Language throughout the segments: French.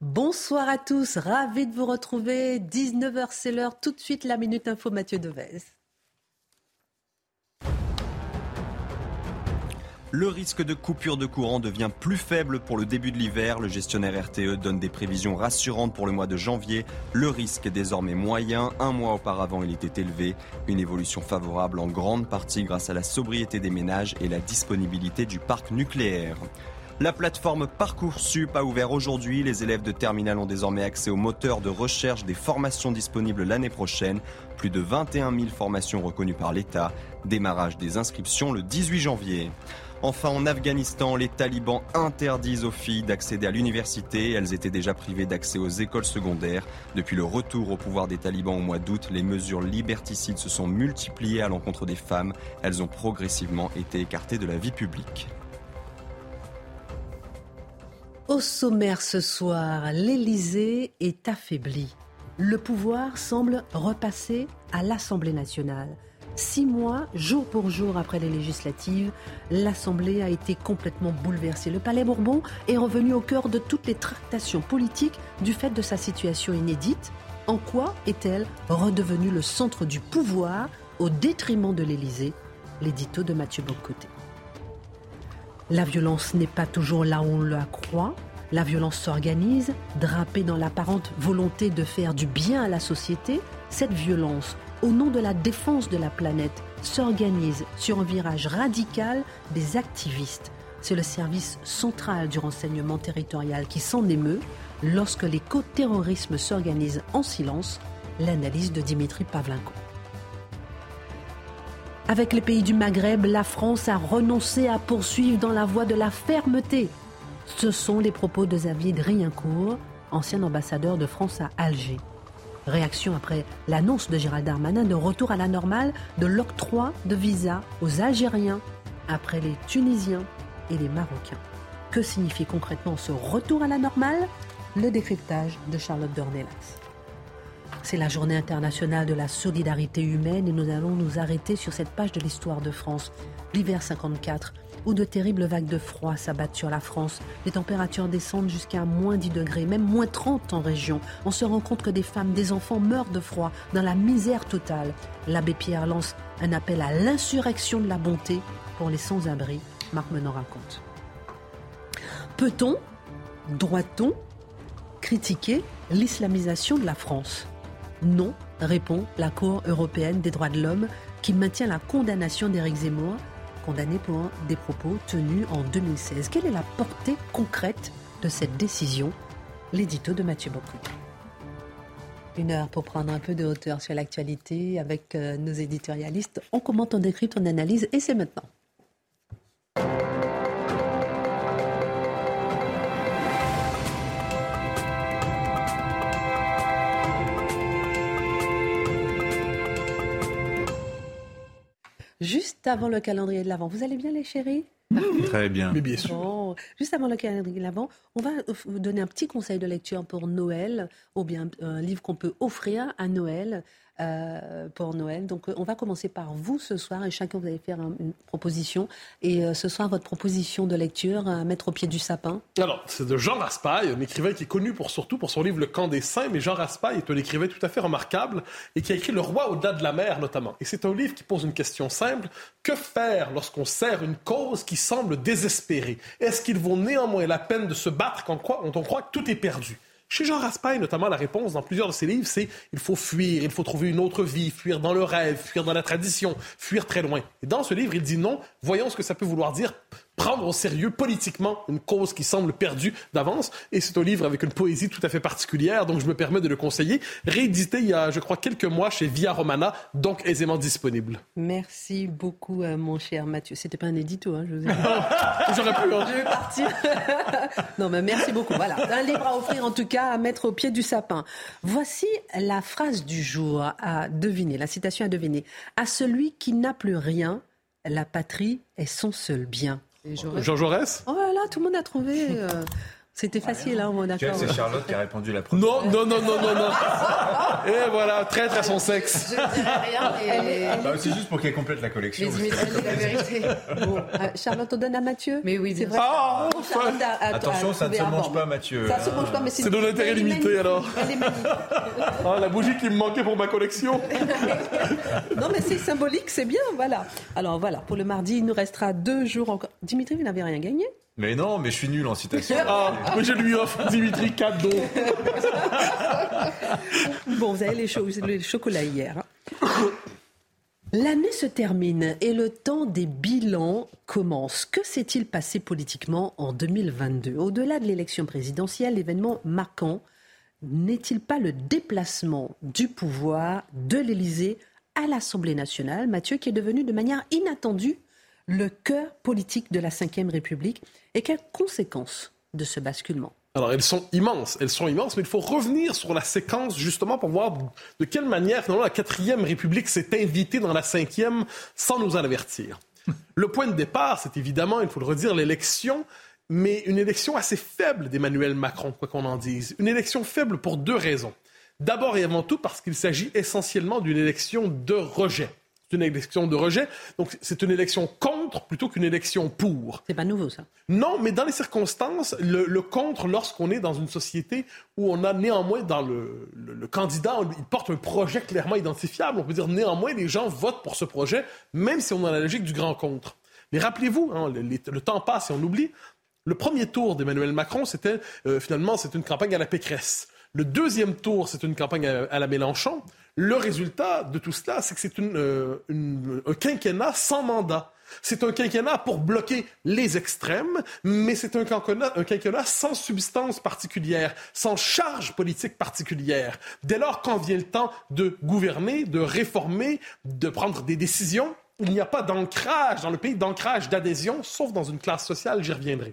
Bonsoir à tous, ravi de vous retrouver. 19h, c'est l'heure. Tout de suite, la Minute Info, Mathieu Devez. Le risque de coupure de courant devient plus faible pour le début de l'hiver. Le gestionnaire RTE donne des prévisions rassurantes pour le mois de janvier. Le risque est désormais moyen. Un mois auparavant, il était élevé. Une évolution favorable en grande partie grâce à la sobriété des ménages et la disponibilité du parc nucléaire. La plateforme Parcoursup a ouvert aujourd'hui. Les élèves de terminale ont désormais accès au moteur de recherche des formations disponibles l'année prochaine. Plus de 21 000 formations reconnues par l'État. Démarrage des inscriptions le 18 janvier. Enfin, en Afghanistan, les talibans interdisent aux filles d'accéder à l'université. Elles étaient déjà privées d'accès aux écoles secondaires. Depuis le retour au pouvoir des talibans au mois d'août, les mesures liberticides se sont multipliées à l'encontre des femmes. Elles ont progressivement été écartées de la vie publique. Au sommaire ce soir, l'Élysée est affaibli. Le pouvoir semble repasser à l'Assemblée nationale. Six mois, jour pour jour après les législatives, l'Assemblée a été complètement bouleversée. Le Palais Bourbon est revenu au cœur de toutes les tractations politiques du fait de sa situation inédite. En quoi est-elle redevenue le centre du pouvoir au détriment de l'Élysée? L'édito de Mathieu Bocoté. La violence n'est pas toujours là où on la croit. La violence s'organise, drapée dans l'apparente volonté de faire du bien à la société. Cette violence, au nom de la défense de la planète, s'organise sur un virage radical des activistes. C'est le service central du renseignement territorial qui s'en émeut lorsque l'éco-terrorisme s'organise en silence, l'analyse de Dimitri Pavlenko. Avec les pays du Maghreb, la France a renoncé à poursuivre dans la voie de la fermeté. Ce sont les propos de Xavier Driencourt, ancien ambassadeur de France à Alger. Réaction après l'annonce de Gérald Darmanin de retour à la normale de l'octroi de visas aux Algériens après les Tunisiens et les Marocains. Que signifie concrètement ce retour à la normale? Le décryptage de Charlotte Dornelas. C'est la journée internationale de la solidarité humaine et nous allons nous arrêter sur cette page de l'histoire de France. L'hiver 54, où de terribles vagues de froid s'abattent sur la France. Les températures descendent jusqu'à moins 10 degrés, même moins 30 en région. On se rend compte que des femmes, des enfants meurent de froid, dans la misère totale. L'abbé Pierre lance un appel à l'insurrection de la bonté pour les sans-abri. Marc Menon raconte. Peut-on, doit-on critiquer l'islamisation de la France? Non, répond la Cour européenne des droits de l'homme qui maintient la condamnation d'Éric Zemmour, condamné pour des propos tenus en 2016. Quelle est la portée concrète de cette décision? L'édito de Mathieu Bocou. Une heure pour prendre un peu de hauteur sur l'actualité avec euh, nos éditorialistes. On commente, on décrypte, on analyse et c'est maintenant. Juste avant le calendrier de l'Avent. Vous allez bien les chéris? Très bien. Mais bien sûr. Bon, juste avant le calendrier de l'Avent, on va vous donner un petit conseil de lecture pour Noël, ou bien un livre qu'on peut offrir à Noël. Euh, pour Noël. Donc, euh, on va commencer par vous ce soir et chacun vous allez faire un- une proposition. Et euh, ce soir, votre proposition de lecture à mettre au pied du sapin. Alors, c'est de Jean Raspail, un écrivain qui est connu pour, surtout pour son livre Le camp des saints, mais Jean Raspail est un écrivain tout à fait remarquable et qui a écrit Le roi au-delà de la mer, notamment. Et c'est un livre qui pose une question simple. Que faire lorsqu'on sert une cause qui semble désespérée? Est-ce qu'il vaut néanmoins la peine de se battre quand on croit que tout est perdu? Chez Jean Raspail, notamment, la réponse dans plusieurs de ses livres, c'est il faut fuir, il faut trouver une autre vie, fuir dans le rêve, fuir dans la tradition, fuir très loin. Et dans ce livre, il dit non, voyons ce que ça peut vouloir dire prendre au sérieux politiquement une cause qui semble perdue d'avance. Et c'est un livre avec une poésie tout à fait particulière, donc je me permets de le conseiller. Réédité il y a, je crois, quelques mois chez Via Romana, donc aisément disponible. Merci beaucoup, euh, mon cher Mathieu. C'était pas un édito, hein, je vous ai J'aurais pu. Hein. Je vais partir. non, mais merci beaucoup. Voilà, un livre à offrir, en tout cas, à mettre au pied du sapin. Voici la phrase du jour à deviner, la citation à deviner. À celui qui n'a plus rien, la patrie est son seul bien. Jean Jaurès Oh là là, tout le monde a trouvé. C'était facile, hein, on d'accord. C'est Charlotte qui a répondu la première. Non, non, non, non, non, non. Et voilà, traître à son sexe. Je dirais rien, mais... Bah, c'est juste pour qu'elle complète la collection. Mais la vérité. Bon, euh, Charlotte, on donne à Mathieu Mais oui, c'est vrai. Ah, Attention, ça ne se mange pas, Mathieu. Ça se mange pas, mais c'est... C'est de l'intérêt limité, alors. Ah, la bougie qui me manquait pour ma collection. non, mais c'est symbolique, c'est bien, voilà. Alors voilà, pour le mardi, il nous restera deux jours encore. Dimitri, vous n'avez rien gagné? Mais non, mais je suis nul en citation. Ah, mais je lui offre Dimitri cadeau. bon, vous avez les, cho les chocolats hier. Hein. L'année se termine et le temps des bilans commence. Que s'est-il passé politiquement en 2022 Au-delà de l'élection présidentielle, l'événement marquant n'est-il pas le déplacement du pouvoir de l'Élysée à l'Assemblée nationale, Mathieu, qui est devenu de manière inattendue le cœur politique de la Ve République et quelles conséquences de ce basculement? Alors, elles sont immenses, elles sont immenses, mais il faut revenir sur la séquence justement pour voir de quelle manière finalement la quatrième République s'est invitée dans la cinquième sans nous avertir. Le point de départ, c'est évidemment, il faut le redire, l'élection, mais une élection assez faible d'Emmanuel Macron, quoi qu'on en dise. Une élection faible pour deux raisons. D'abord et avant tout parce qu'il s'agit essentiellement d'une élection de rejet. C'est une élection de rejet. Donc, c'est une élection contre plutôt qu'une élection pour. C'est pas nouveau, ça. Non, mais dans les circonstances, le, contre, lorsqu'on est dans une société où on a néanmoins dans le, le, candidat, il porte un projet clairement identifiable, on peut dire néanmoins les gens votent pour ce projet, même si on est dans la logique du grand contre. Mais rappelez-vous, hein, le, temps passe et on oublie. Le premier tour d'Emmanuel Macron, c'était euh, finalement c'est une campagne à la Pécresse. Le deuxième tour, c'est une campagne à la Mélenchon. Le résultat de tout cela, c'est que c'est euh, un quinquennat sans mandat. C'est un quinquennat pour bloquer les extrêmes, mais c'est un quinquennat, un quinquennat sans substance particulière, sans charge politique particulière. Dès lors, quand vient le temps de gouverner, de réformer, de prendre des décisions, il n'y a pas d'ancrage dans le pays, d'ancrage, d'adhésion, sauf dans une classe sociale, j'y reviendrai.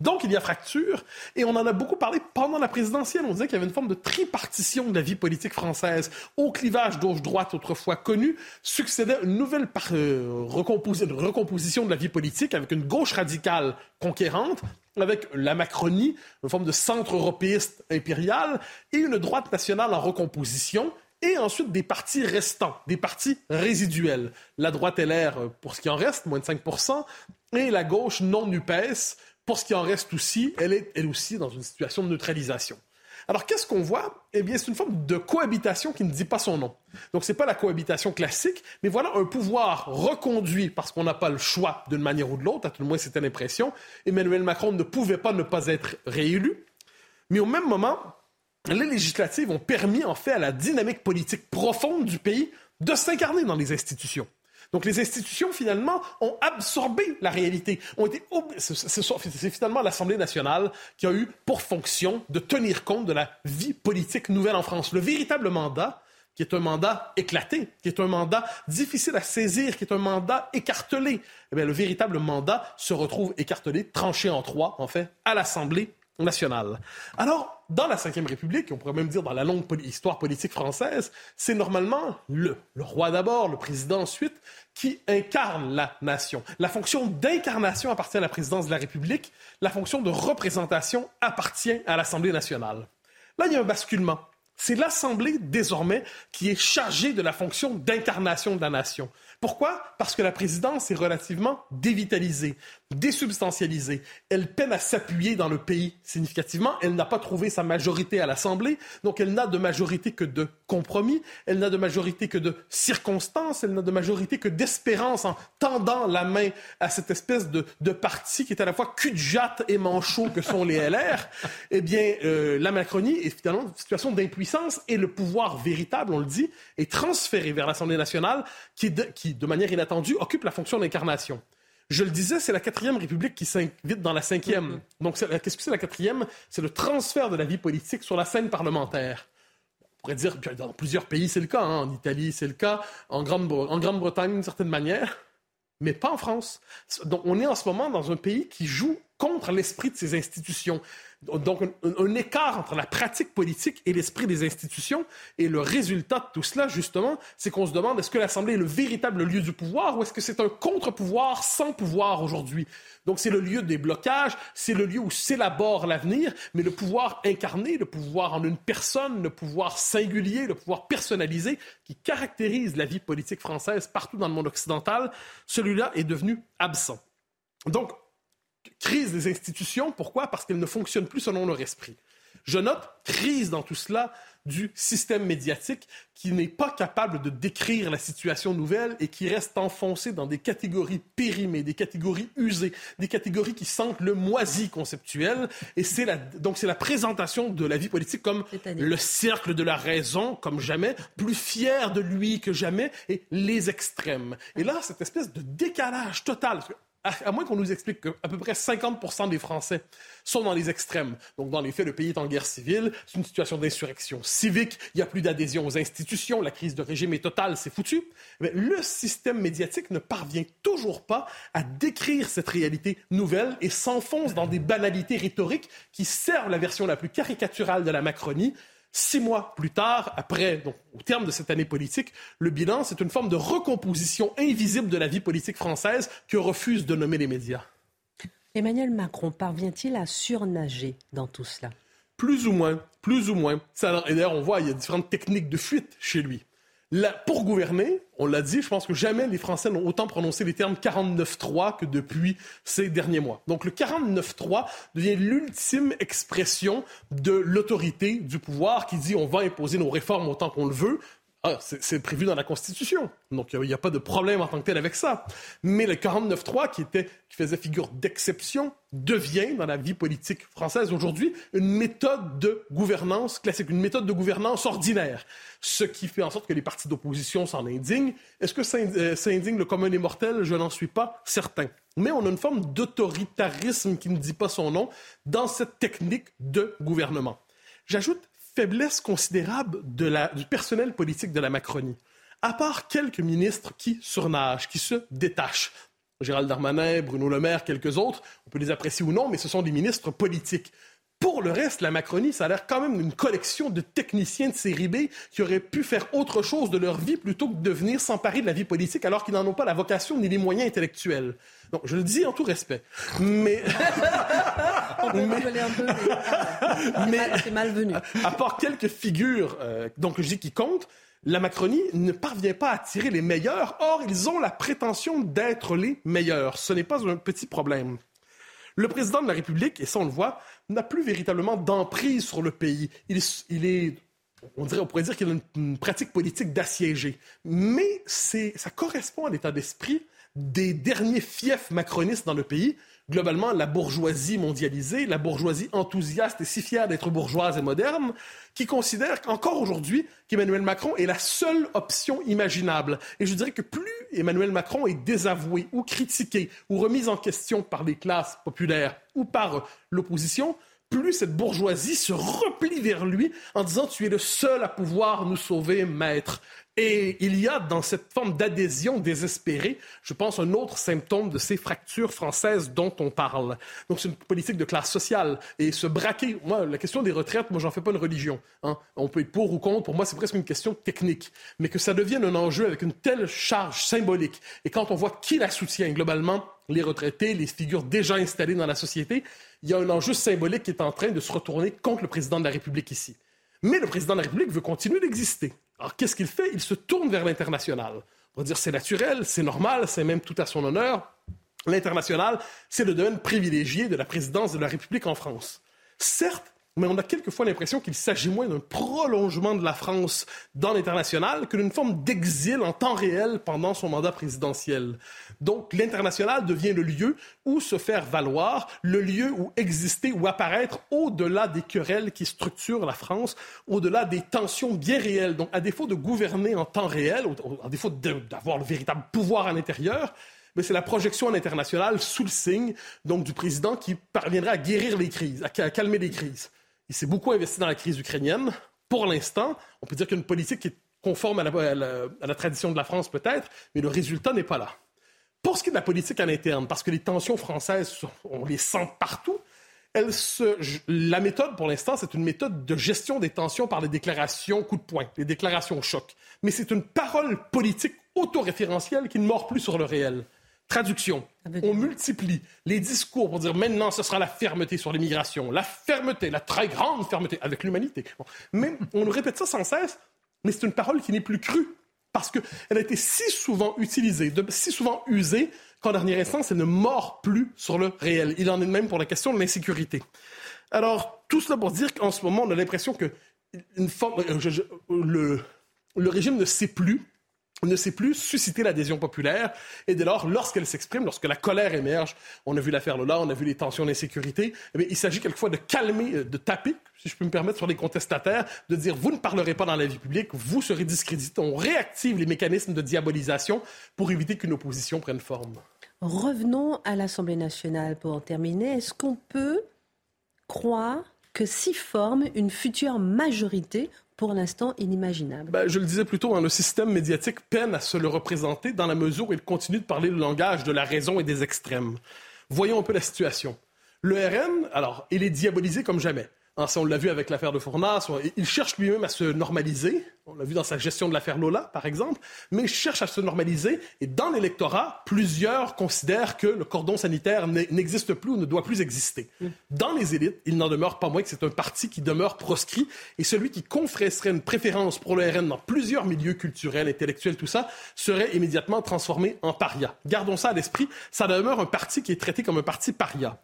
Donc, il y a fracture, et on en a beaucoup parlé pendant la présidentielle. On disait qu'il y avait une forme de tripartition de la vie politique française. Au clivage gauche-droite autrefois connu, succédait une nouvelle euh, recomposition de la vie politique avec une gauche radicale conquérante, avec la Macronie, une forme de centre européiste impérial, et une droite nationale en recomposition, et ensuite des partis restants, des partis résiduels. La droite LR, euh, pour ce qui en reste, moins de 5% et la gauche non NUPES, pour ce qui en reste aussi, elle est elle aussi dans une situation de neutralisation. Alors, qu'est-ce qu'on voit? Eh bien, c'est une forme de cohabitation qui ne dit pas son nom. Donc, ce n'est pas la cohabitation classique, mais voilà un pouvoir reconduit parce qu'on n'a pas le choix d'une manière ou de l'autre, à tout le moins c'était l'impression. Emmanuel Macron ne pouvait pas ne pas être réélu. Mais au même moment, les législatives ont permis, en fait, à la dynamique politique profonde du pays de s'incarner dans les institutions. Donc les institutions, finalement, ont absorbé la réalité. Ont été C'est finalement l'Assemblée nationale qui a eu pour fonction de tenir compte de la vie politique nouvelle en France. Le véritable mandat, qui est un mandat éclaté, qui est un mandat difficile à saisir, qui est un mandat écartelé. Eh bien, le véritable mandat se retrouve écartelé, tranché en trois, en fait, à l'Assemblée Alors, dans la Ve République, on pourrait même dire dans la longue histoire politique française, c'est normalement le, le roi d'abord, le président ensuite, qui incarne la nation. La fonction d'incarnation appartient à la présidence de la République, la fonction de représentation appartient à l'Assemblée nationale. Là, il y a un basculement. C'est l'Assemblée, désormais, qui est chargée de la fonction d'incarnation de la nation. Pourquoi? Parce que la présidence est relativement dévitalisée, désubstantialisée. Elle peine à s'appuyer dans le pays significativement. Elle n'a pas trouvé sa majorité à l'Assemblée, donc elle n'a de majorité que de compromis. Elle n'a de majorité que de circonstances. Elle n'a de majorité que d'espérance en tendant la main à cette espèce de, de parti qui est à la fois cul de jatte et manchot que sont les LR. eh bien, euh, la Macronie est finalement une situation d'impuissance et le pouvoir véritable, on le dit, est transféré vers l'Assemblée nationale qui, qui de manière inattendue, occupe la fonction d'incarnation. Je le disais, c'est la quatrième République qui s'invite dans la cinquième. Mm-hmm. Donc, qu'est-ce que c'est la quatrième? C'est le transfert de la vie politique sur la scène parlementaire. On pourrait dire, dans plusieurs pays, c'est le cas. Hein. En Italie, c'est le cas. En Grande-Bretagne, d'une certaine manière. Mais pas en France. Donc, on est en ce moment dans un pays qui joue contre l'esprit de ses institutions. Donc, un, écart entre la pratique politique et l'esprit des institutions. Et le résultat de tout cela, justement, c'est qu'on se demande est-ce que l'Assemblée est le véritable lieu du pouvoir ou est-ce que c'est un contre-pouvoir sans pouvoir aujourd'hui? Donc, c'est le lieu des blocages, c'est le lieu où s'élabore l'avenir, mais le pouvoir incarné, le pouvoir en une personne, le pouvoir singulier, le pouvoir personnalisé qui caractérise la vie politique française partout dans le monde occidental, celui-là est devenu absent. Donc, crise des institutions. Pourquoi? Parce qu'elles ne fonctionnent plus selon leur esprit. Je note crise dans tout cela du système médiatique qui n'est pas capable de décrire la situation nouvelle et qui reste enfoncé dans des catégories périmées, des catégories usées, des catégories qui sentent le moisi conceptuel. Et c'est la, donc c'est la présentation de la vie politique comme le cercle de la raison, comme jamais, plus fier de lui que jamais, et les extrêmes. Et là, cette espèce de décalage total à, moins qu'on nous explique qu'à peu près 50 des Français sont dans les extrêmes. Donc, dans les faits, le pays est en guerre civile, c'est une situation d'insurrection civique, il n'y a plus d'adhésion aux institutions, la crise de régime est totale, c'est foutu. Mais le système médiatique ne parvient toujours pas à décrire cette réalité nouvelle et s'enfonce dans des banalités rhétoriques qui servent la version la plus caricaturale de la Macronie, Six mois plus tard, après, donc, au terme de cette année politique, le bilan, c'est une forme de recomposition invisible de la vie politique française que refusent de nommer les médias. Emmanuel Macron parvient-il à surnager dans tout cela? Plus ou moins, plus ou moins. et d'ailleurs, on voit, il y a différentes techniques de fuite chez lui pour gouverner, on l'a dit, je pense que jamais les Français n'ont autant prononcé les termes 49-3 que depuis ces derniers mois. Donc le 49-3 devient l'ultime expression de l'autorité du pouvoir qui dit on va imposer nos réformes autant qu'on le veut, ah, c'est prévu dans la Constitution. Donc, il n'y a, pas de problème en tant que tel avec ça. Mais le 49-3, qui, qui faisait figure d'exception, devient, dans la vie politique française aujourd'hui, une méthode de gouvernance classique, une méthode de gouvernance ordinaire. Ce qui fait en sorte que les partis d'opposition s'en indignent. Est-ce que ça, euh, indigne le commun des mortels? Je n'en suis pas certain. Mais on a une forme d'autoritarisme qui ne dit pas son nom dans cette technique de gouvernement. J'ajoute faiblesse considérable du personnel politique de la Macronie. À part quelques ministres qui surnagent, qui se détachent, Gérald Darmanin, Bruno Le Maire, quelques autres, on peut les apprécier ou non, mais ce sont des ministres politiques. Pour le reste, la Macronie, ça a l'air quand même d'une collection de techniciens de série B qui auraient pu faire autre chose de leur vie plutôt que de venir s'emparer de la vie politique alors qu'ils n'en ont pas la vocation ni les moyens intellectuels. Donc, je le dis en tout respect. Mais. On peut mais... un peu, mais, c'est malvenu. À part quelques figures, euh, donc je dis qui comptent, la Macronie ne parvient pas à tirer les meilleurs. Or, ils ont la prétention d'être les meilleurs. Ce n'est pas un petit problème. Le président de la République, et ça on le voit, n'a plus véritablement d'emprise sur le pays. Il, est, on, dirait, pourrait dire qu'il a une, pratique politique d'assiégé. Mais ça correspond à l'état d'esprit des derniers fiefs macronistes dans le pays, globalement la bourgeoisie mondialisée, la bourgeoisie enthousiaste et si fière d'être bourgeoise et moderne, qui considère qu'encore aujourd'hui qu'Emmanuel Macron est la seule option imaginable. Et je dirais que plus Emmanuel Macron est désavoué ou critiqué ou remis en question par les classes populaires par l'opposition, plus cette bourgeoisie se replie vers lui en disant Tu es le seul à pouvoir nous sauver, maître. Et il y a dans cette forme d'adhésion désespérée, je pense, un autre symptôme de ces fractures françaises dont on parle. Donc, c'est une politique de classe sociale. Et se braquer, moi, la question des retraites, moi, j'en fais pas une religion. Hein. On peut être pour ou contre, pour moi, c'est presque une question technique. Mais que ça devienne un enjeu avec une telle charge symbolique. Et quand on voit qui la soutient, globalement, les retraités, les figures déjà installées dans la société, il y a un enjeu symbolique qui est en train de se retourner contre le président de la République ici. Mais le président de la République veut continuer d'exister. Alors, qu'est-ce qu'il fait? Il se tourne vers l'international. On va dire c'est naturel, c'est normal, c'est même tout à son honneur. L'international, c'est le domaine privilégié de la présidence de la République en France. Certes, mais on a quelquefois l'impression qu'il s'agit moins d'un prolongement de la France dans l'international que d'une forme d'exil en temps réel pendant son mandat présidentiel. Donc l'international devient le lieu où se faire valoir, le lieu où exister ou apparaître au-delà des querelles qui structurent la France, au-delà des tensions bien réelles. Donc à défaut de gouverner en temps réel, à défaut d'avoir le véritable pouvoir à l'intérieur, mais c'est la projection à l'international sous le signe donc du président qui parviendrait à guérir les crises, à, calmer les crises. Il s'est beaucoup investi dans la crise ukrainienne. Pour l'instant, on peut dire qu'une politique qui est conforme à la, tradition de la France peut-être, mais le résultat n'est pas là. Pour ce qui est de la politique à l'interne, parce que les tensions françaises, on les sent partout, la méthode, pour l'instant, c'est une méthode de gestion des tensions par les déclarations coup de poing, les déclarations choc. Mais c'est une parole politique autoréférentielle qui ne mord plus sur le réel. Traduction. On multiplie les discours pour dire maintenant ce sera la fermeté sur l'immigration, la fermeté, la très grande fermeté avec l'humanité. Mais on nous répète ça sans cesse, mais c'est une parole qui n'est plus crue parce qu'elle a été si souvent utilisée, si souvent usée qu'en dernière instance, elle ne mord plus sur le réel. Il en est de même pour la question de l'insécurité. Alors, tout cela pour dire qu'en ce moment, on a l'impression que une forme, euh, le, le régime ne sait plus ne sait plus susciter l'adhésion populaire. Et dès lors, lorsqu'elle s'exprime, lorsque la colère émerge, on a vu l'affaire Lola, on a vu les tensions d'insécurité, eh il s'agit quelquefois de calmer, euh, de taper, si je peux me permettre, sur les contestataires, de dire vous ne parlerez pas dans la vie publique, vous serez discrédité. On réactive les mécanismes de diabolisation pour éviter qu'une opposition prenne forme. Revenons à l'Assemblée nationale pour en terminer. Est-ce qu'on peut croire que s'y forme une future majorité pour l'instant inimaginable. Ben, je le disais plus tôt, hein, le système médiatique peine à se le représenter dans la mesure où il continue de parler le langage de la raison et des extrêmes. Voyons un peu la situation. Le RN, alors, il est diabolisé comme jamais. Hein, on l'a vu avec l'affaire de Fournas, il cherche lui-même à se normaliser. On l'a vu dans sa gestion de l'affaire Lola, par exemple, mais il cherche à se normaliser. Et dans l'électorat, plusieurs considèrent que le cordon sanitaire n'existe plus ou ne doit plus exister. Dans les élites, il n'en demeure pas moins que c'est un parti qui demeure proscrit. Et celui qui confesserait une préférence pour le RN dans plusieurs milieux culturels, intellectuels, tout ça, serait immédiatement transformé en paria. Gardons ça à l'esprit. Ça demeure un parti qui est traité comme un parti paria.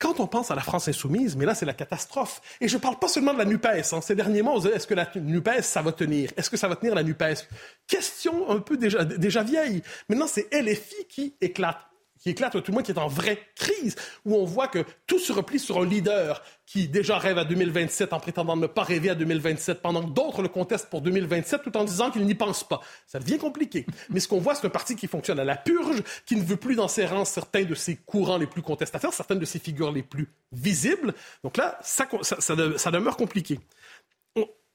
Quand on pense à la France insoumise, mais là, c'est la catastrophe. Et je ne parle pas seulement de la NUPES. Hein. Ces derniers mois, on est-ce que la NUPES, ça va tenir? Est-ce que ça va tenir la NUPES? Question un peu déjà, déjà vieille. Maintenant, c'est LFI qui éclate qui éclate, tout le monde qui est en vraie crise, où on voit que tout se replie sur un leader qui déjà rêve à 2027 en prétendant ne pas rêver à 2027, pendant que d'autres le contestent pour 2027 tout en disant qu'il n'y pense pas. Ça devient compliqué. Mais ce qu'on voit, c'est un parti qui fonctionne à la purge, qui ne veut plus dans ses rangs certains de ses courants les plus contestataires, certaines de ses figures les plus visibles. Donc là, ça, ça demeure compliqué.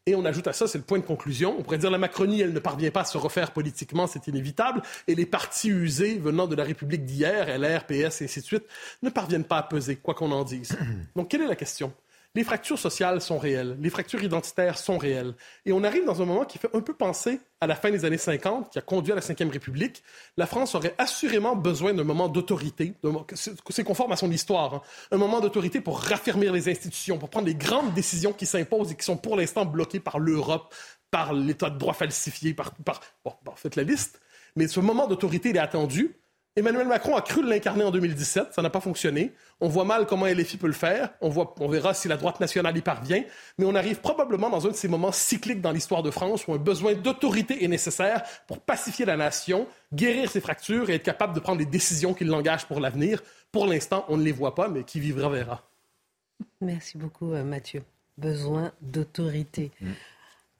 Et on ajoute à ça, c'est le point de conclusion, on pourrait dire la Macronie, elle ne parvient pas à se refaire politiquement, c'est inévitable, et les partis usés venant de la République d'hier, LR, PS, et ainsi de suite, ne parviennent pas à peser, quoi qu'on en dise. Donc, quelle est la question? Les fractures sociales sont réelles, les fractures identitaires sont réelles. Et on arrive dans un moment qui fait un peu penser à la fin des années 50, qui a conduit à la Ve République. La France aurait assurément besoin d'un moment d'autorité, c'est conforme à son histoire, hein. un moment d'autorité pour raffermir les institutions, pour prendre les grandes décisions qui s'imposent et qui sont pour l'instant bloquées par l'Europe, par l'état de droit falsifié, par... par bon, faites la liste. Mais ce moment d'autorité, il est attendu. Emmanuel Macron a cru l'incarner en 2017, ça n'a pas fonctionné. On voit mal comment LFI peut le faire, on, voit, on verra si la droite nationale y parvient, mais on arrive probablement dans un de ces moments cycliques dans l'histoire de France où un besoin d'autorité est nécessaire pour pacifier la nation, guérir ses fractures et être capable de prendre les décisions qui l'engagent pour l'avenir. Pour l'instant, on ne les voit pas, mais qui vivra verra. Merci beaucoup, euh, Mathieu. Besoin d'autorité. Mm.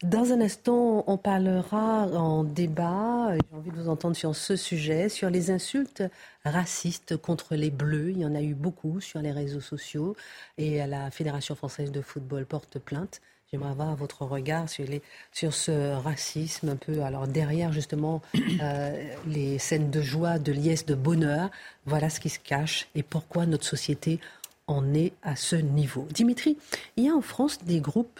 Dans un instant, on parlera en débat, j'ai envie de vous entendre sur ce sujet, sur les insultes racistes contre les Bleus. Il y en a eu beaucoup sur les réseaux sociaux et la Fédération française de football porte plainte. J'aimerais avoir votre regard sur, les, sur ce racisme un peu, alors derrière justement euh, les scènes de joie, de liesse, de bonheur. Voilà ce qui se cache et pourquoi notre société en est à ce niveau. Dimitri, il y a en France des groupes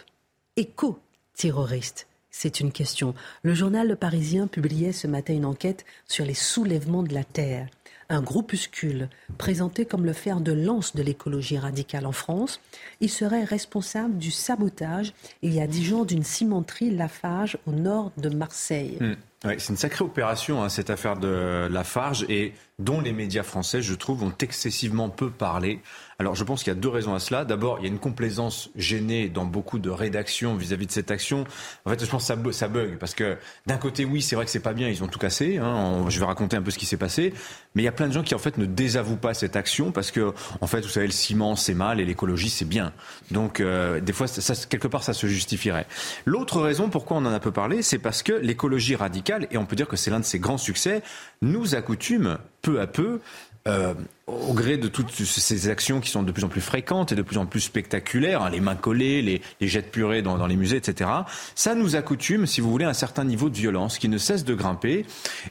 éco terroriste C'est une question. Le journal Le Parisien publiait ce matin une enquête sur les soulèvements de la Terre. Un groupuscule présenté comme le fer de lance de l'écologie radicale en France. Il serait responsable du sabotage il y a dix jours d'une cimenterie Lafarge au nord de Marseille. Hmm. c'est une sacrée opération, hein, cette affaire de Lafarge, et dont les médias français, je trouve, ont excessivement peu parlé. Alors je pense qu'il y a deux raisons à cela. D'abord, il y a une complaisance gênée dans beaucoup de rédactions vis-à-vis de cette action. En fait, je pense que ça, bug parce que d'un côté, oui, c'est vrai que c'est pas bien, ils ont tout cassé. Hein. je vais raconter un peu ce qui s'est passé, mais il y a plein de gens qui en fait ne désavouent pas cette action parce que en fait, vous savez, le ciment c'est mal et l'écologie c'est bien. Donc euh, des fois, ça, quelque part, ça se justifierait. L'autre raison pourquoi on en a peu parlé, c'est parce que l'écologie radicale, et on peut dire que c'est l'un de ses grands succès, nous accoutume peu à peu euh, au gré de toutes ces actions qui sont de plus en plus fréquentes et de plus en plus spectaculaires, hein, les mains collées, les, les jets de purée dans, dans, les musées, etc., ça nous accoutume, si vous voulez, à un certain niveau de violence qui ne cesse de grimper.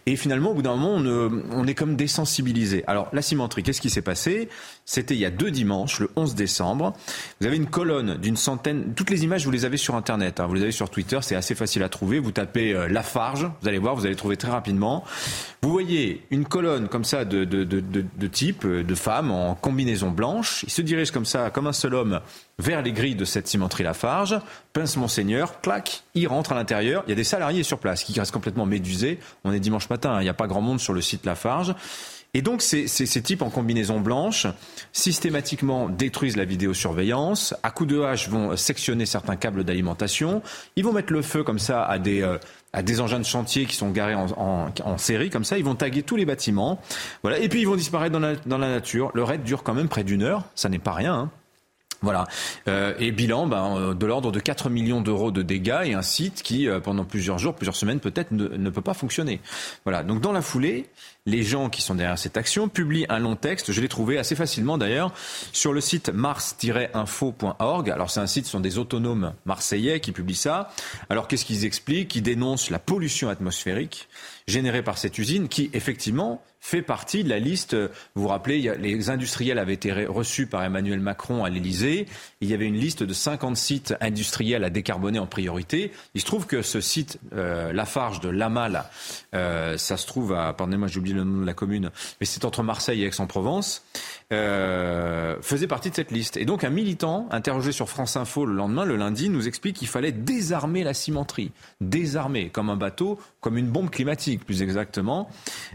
Et finalement, au bout d'un moment, on, on, est comme désensibilisé. Alors, la cimenterie, qu'est-ce qui s'est passé? C'était il y a deux dimanches, le 11 décembre. Vous avez une colonne d'une centaine... Toutes les images, vous les avez sur Internet, hein, vous les avez sur Twitter, c'est assez facile à trouver. Vous tapez euh, Lafarge, vous allez voir, vous allez trouver très rapidement. Vous voyez une colonne comme ça de, de, de, de type de femmes en combinaison blanche. Il se dirige comme ça, comme un seul homme, vers les grilles de cette cimenterie Lafarge, pince Monseigneur, clac, il rentre à l'intérieur. Il y a des salariés sur place qui restent complètement médusés. On est dimanche matin, hein. il n'y a pas grand monde sur le site Lafarge. Et donc ces, ces, types en combinaison blanche systématiquement détruisent la vidéosurveillance, à coups de hache vont sectionner certains câbles d'alimentation, ils vont mettre le feu comme ça à des, euh, à des engins de chantier qui sont garés en, série comme ça, ils vont taguer tous les bâtiments, voilà, et puis ils vont disparaître dans la, dans la nature. Le raid dure quand même près d'une heure, ça n'est pas rien. Hein. Voilà. Euh, et bilan, ben, euh, de l'ordre de 4 millions d'euros de dégâts et un site qui, euh, pendant plusieurs jours, plusieurs semaines peut-être, ne, ne, peut pas fonctionner. Voilà. Donc dans la foulée, les gens qui sont derrière cette action publient un long texte. Je l'ai trouvé assez facilement d'ailleurs sur le site mars-info.org. Alors c'est un site, ce sont des autonomes marseillais qui publient ça. Alors qu'est-ce qu'ils expliquent? Ils dénoncent la pollution atmosphérique générée par cette usine qui, effectivement, fait partie de la liste. Vous vous rappelez, les industriels avaient été reçus par Emmanuel Macron à l'Elysée. Il y avait une liste de 50 sites industriels à décarboner en priorité. Il se trouve que ce site, euh, Lafarge de Lamal, euh, ça se trouve à, pardonnez-moi, j'ai oublié le nom de la commune, mais c'est entre Marseille et Aix-en-Provence, euh, faisait partie de cette liste. Et donc un militant, interrogé sur France Info le lendemain, le lundi, nous explique qu'il fallait désarmer la cimenterie. Désarmer, comme un bateau, comme une bombe climatique, plus exactement.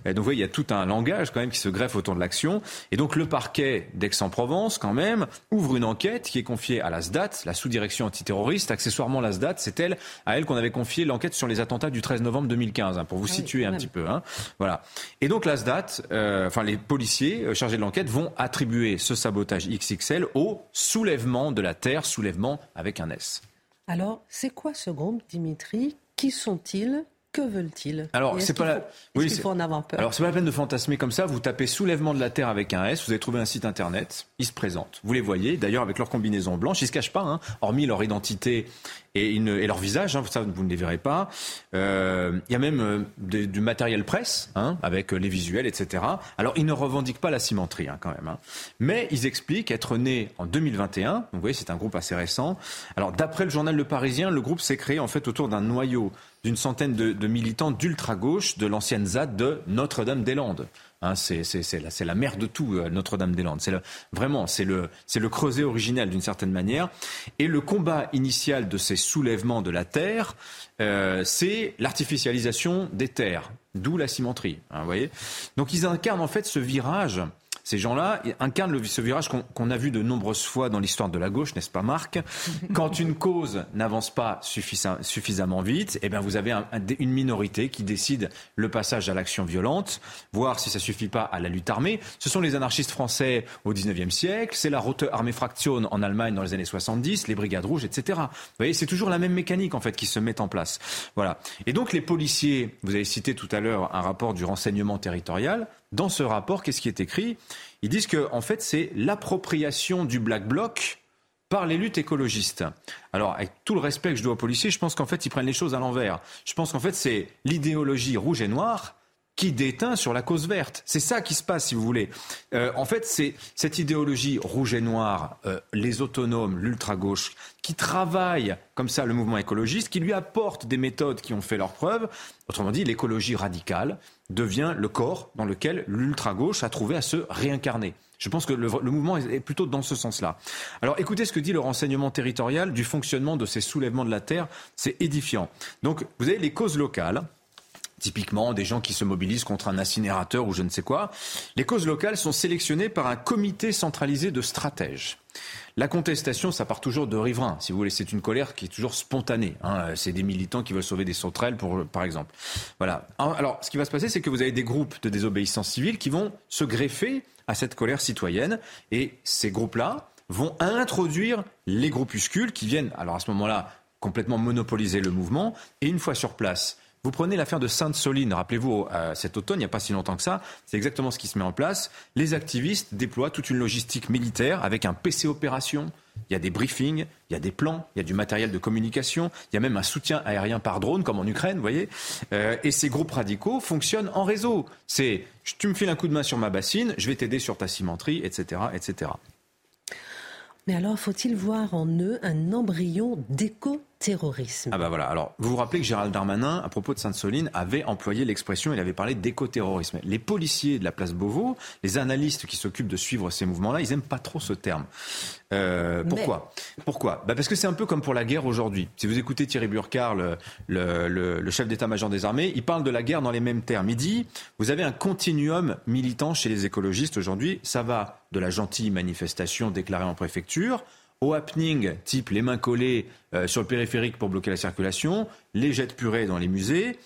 Donc vous voyez, il y a tout un langage quand même qui se greffe autour de l'action. Et donc le parquet d'Aix-en-Provence, quand même, ouvre une enquête qui est confiée à la SDAT, la sous-direction antiterroriste. Accessoirement, la SDAT, c'est elle, à elle qu'on avait confié l'enquête sur les attentats du 13 novembre 2015, hein, pour vous ah situer un petit peu. Hein. Voilà. Et donc la SDAT, euh, enfin les policiers euh, chargés de l'enquête vont attribuer ce sabotage XXL au soulèvement de la Terre, soulèvement avec un S. Alors, c'est quoi ce groupe, Dimitri? Qui sont-ils? Que veulent-ils? Alors, c'est pas la... oui, faut en avoir peur? Alors, c'est pas la peine de fantasmer comme ça. Vous tapez soulèvement de la Terre avec un S, vous allez trouver un site internet. Ils se présentent. Vous les voyez, d'ailleurs, avec leur combinaison blanche. Ils se cachent pas, hein, hormis leur identité et, et leur visage. Hein, ça, vous ne les verrez pas. Euh, il y a même euh, du matériel presse, hein, avec les visuels, etc. Alors, ils ne revendiquent pas la cimenterie, quand même. Mais ils expliquent être nés en 2021. Donc, vous voyez, c'est un groupe assez récent. Alors, d'après le journal Le Parisien, le groupe s'est créé en fait autour d'un noyau d'une centaine de, militants d'ultra-gauche de l'ancienne ZAD de Notre-Dame-des-Landes. Hein, c'est la, la, mère de tout, euh, Notre-Dame-des-Landes. C'est vraiment, c'est le, le creuset originel d'une certaine manière. Et le combat initial de ces soulèvements de la terre, euh, c'est l'artificialisation des terres, d'où la cimenterie. Hein, voyez Donc ils incarnent en fait ce virage ces gens-là incarnent ce virage qu'on a vu de nombreuses fois dans l'histoire de la gauche, n'est-ce pas Marc Quand une cause n'avance pas suffisamment vite, eh bien vous avez une minorité qui décide le passage à l'action violente, voir si ça suffit pas à la lutte armée. Ce sont les anarchistes français au 19e siècle, c'est la Rote Armee Fraktion en Allemagne dans les années 70, les brigades rouges, etc. Vous voyez, c'est toujours la même mécanique en fait qui se met en place. Voilà. Et donc les policiers, vous avez cité tout à l'heure un rapport du renseignement territorial, dans ce rapport, qu'est-ce qui est écrit? Ils disent que, en fait, c'est l'appropriation du Black Bloc par les luttes écologistes. Alors, avec tout le respect que je dois aux policiers, je pense qu'en fait, ils prennent les choses à l'envers. Je pense qu'en fait, c'est l'idéologie rouge et noire qui déteint sur la cause verte. C'est ça qui se passe, si vous voulez. Euh, en fait, c'est cette idéologie rouge et noire, euh, les autonomes, l'ultra-gauche, qui travaillent comme ça le mouvement écologiste, qui lui apporte des méthodes qui ont fait leurs preuves. Autrement dit, l'écologie radicale devient le corps dans lequel l'ultra-gauche a trouvé à se réincarner. Je pense que le, mouvement est plutôt dans ce sens-là. Alors écoutez ce que dit le renseignement territorial du fonctionnement de ces soulèvements de la Terre. C'est édifiant. Donc vous avez les causes locales typiquement des gens qui se mobilisent contre un incinérateur ou je ne sais quoi. Les causes locales sont sélectionnées par un comité centralisé de stratèges. La contestation, ça part toujours de riverains. Si vous voulez, c'est une colère qui est toujours spontanée. Hein. C'est des militants qui veulent sauver des sauterelles, par exemple. Voilà. Alors, ce qui va se passer, c'est que vous avez des groupes de désobéissance civile qui vont se greffer à cette colère citoyenne. Et ces groupes-là vont introduire les groupuscules qui viennent, alors à ce moment-là, complètement monopoliser le mouvement. Et une fois sur place, vous prenez l'affaire de Sainte-Soline, rappelez-vous, euh, cet automne, il n'y a pas si longtemps que ça, c'est exactement ce qui se met en place. Les activistes déploient toute une logistique militaire avec un PC opération. Il y a des briefings, il y a des plans, il y a du matériel de communication, il y a même un soutien aérien par drone, comme en Ukraine, vous voyez. Euh, et ces groupes radicaux fonctionnent en réseau. C'est, tu me files un coup de main sur ma bassine, je vais t'aider sur ta cimenterie, etc., etc. Mais alors, faut-il voir en eux un embryon d'éco terrorisme. Ah bah voilà. Alors, vous vous rappelez que Gérald Darmanin, à propos de Sainte-Soline, avait employé l'expression, il avait parlé d'écoterrorisme. Les policiers de la place Beauvau, les analystes qui s'occupent de suivre ces mouvements-là, ils n'aiment pas trop ce terme. Euh, pourquoi? Pourquoi? Bah Parce que c'est un peu comme pour la guerre aujourd'hui. Si vous écoutez Thierry Burkhardt, le, le, le chef d'état-major des armées, il parle de la guerre dans les mêmes termes. Il dit, vous avez un continuum militant chez les écologistes aujourd'hui, ça va de la gentille manifestation déclarée en préfecture au happening type les mains collées euh, sur le périphérique pour bloquer la circulation, les jets de purée dans les musées.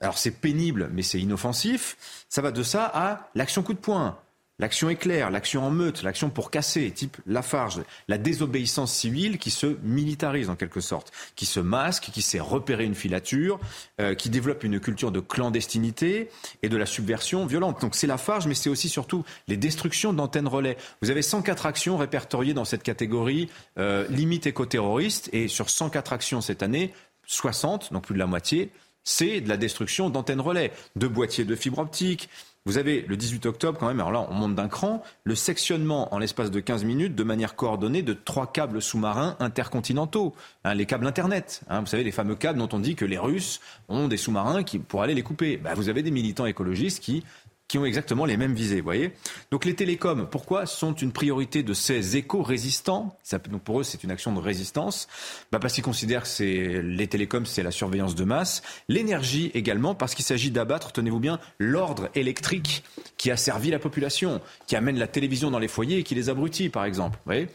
Alors c'est pénible, mais c'est inoffensif. Ça va de ça à l'action coup de poing. L'action éclair, l'action en meute, l'action pour casser, type Lafarge, la désobéissance civile qui se militarise en quelque sorte, qui se masque, qui sait repérer une filature, euh, qui développe une culture de clandestinité et de la subversion violente. Donc c'est Lafarge, mais c'est aussi surtout les destructions d'antennes relais. Vous avez 104 actions répertoriées dans cette catégorie euh, limite éco-terroriste, et sur 104 actions cette année, 60, donc plus de la moitié, c'est de la destruction d'antennes relais, de boîtiers de fibre optique, vous avez le 18 octobre quand même, alors là on monte d'un cran, le sectionnement en l'espace de 15 minutes de manière coordonnée de trois câbles sous-marins intercontinentaux, hein, les câbles Internet. Hein, vous savez, les fameux câbles dont on dit que les Russes ont des sous-marins qui, pour aller les couper. Bah, vous avez des militants écologistes qui qui ont exactement les mêmes visées, voyez. Donc les télécoms, pourquoi sont une priorité de ces éco-résistants? Donc pour eux, c'est une action de résistance. Bah parce qu'ils considèrent que les télécoms, c'est la surveillance de masse. L'énergie également, parce qu'il s'agit d'abattre, tenez-vous bien, l'ordre électrique qui a servi la population, qui amène la télévision dans les foyers et qui les abrutit, par exemple. Vous voyez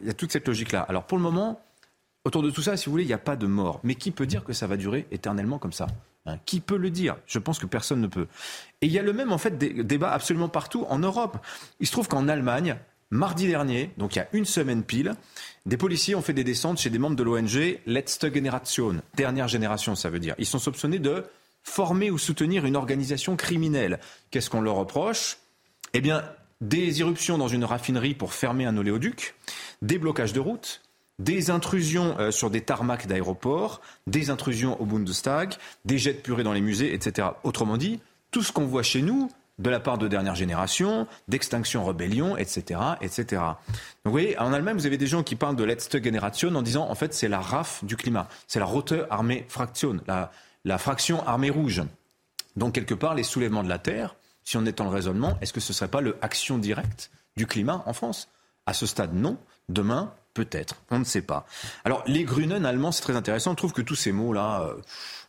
Il y a toute cette logique-là. Alors pour le moment, autour de tout ça, si vous voulez, il n'y a pas de mort. Mais qui peut dire que ça va durer éternellement comme ça? Hein, qui peut le dire? Je pense que personne ne peut. Et il y a le même en fait débat absolument partout en Europe. Il se trouve qu'en Allemagne, mardi dernier, donc il y a une semaine pile, des policiers ont fait des descentes chez des membres de l'ONG Letzte Generation, dernière génération, ça veut dire. Ils sont soupçonnés de former ou soutenir une organisation criminelle. Qu'est-ce qu'on leur reproche? Eh bien, des irruptions dans une raffinerie pour fermer un oléoduc, des blocages de routes, des intrusions euh, sur des tarmacs d'aéroports, des intrusions au Bundestag, des jets de purée dans les musées, etc. Autrement dit, tout ce qu'on voit chez nous, de la part de dernière génération, d'extinction rébellion, etc., etc. Vous voyez, en Allemagne, vous avez des gens qui parlent de letzte Generation en disant, en fait, c'est la RAF du climat, c'est la Rote Armee Fraktion, la, la fraction armée rouge. Donc quelque part, les soulèvements de la terre, si on est dans le raisonnement, est-ce que ce ne serait pas le action directe du climat en France? À ce stade, non. Demain, Peut-être, on ne sait pas. Alors, les Grünen allemands, c'est très intéressant. On trouve que tous ces mots-là, euh,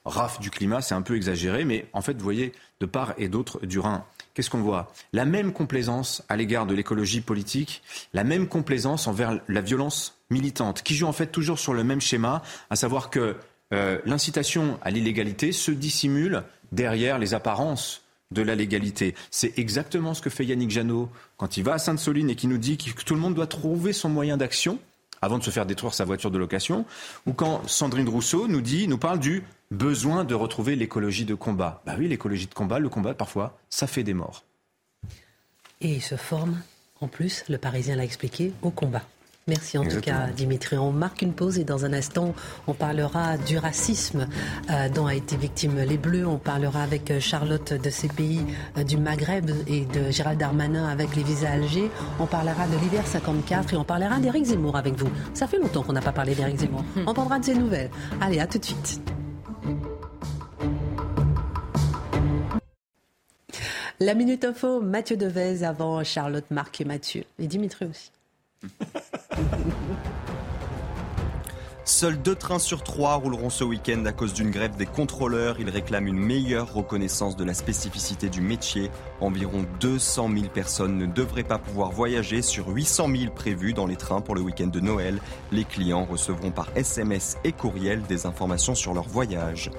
raf du climat, c'est un peu exagéré, mais en fait, vous voyez, de part et d'autre du Rhin, qu'est-ce qu'on voit? La même complaisance à l'égard de l'écologie politique, la même complaisance envers la violence militante, qui joue en fait toujours sur le même schéma, à savoir que euh, l'incitation à l'illégalité se dissimule derrière les apparences de la légalité. C'est exactement ce que fait Yannick Janot quand il va à Sainte-Soline et qui nous dit que tout le monde doit trouver son moyen d'action avant de se faire détruire sa voiture de location, ou quand Sandrine Rousseau nous dit, nous parle du besoin de retrouver l'écologie de combat. Bah oui, l'écologie de combat, le combat parfois, ça fait des morts. Et il se forme, en plus, le Parisien l'a expliqué, au combat. Merci en tout cas Dimitri. On marque une pause et dans un instant on parlera du racisme euh, dont a été victime les Bleus. On parlera avec euh, Charlotte de ces pays euh, du Maghreb et de Gérald Darmanin avec les visas Alger. On parlera de l'hiver 54 et on parlera d'Éric Zemmour avec vous. Ça fait longtemps qu'on n'a pas parlé d'Éric Zemmour. Hmm. On prendra de ses nouvelles. Allez, à tout de suite. La Minute Info, Mathieu Devez avant Charlotte, Marc et Mathieu. Et Dimitri aussi. Seuls deux trains sur trois rouleront ce week-end à cause d'une grève des contrôleurs. Ils réclament une meilleure reconnaissance de la spécificité du métier. Environ 200 000 personnes ne devraient pas pouvoir voyager sur 800 000 prévus dans les trains pour le week-end de Noël. Les clients recevront par SMS et courriel des informations sur leur voyage.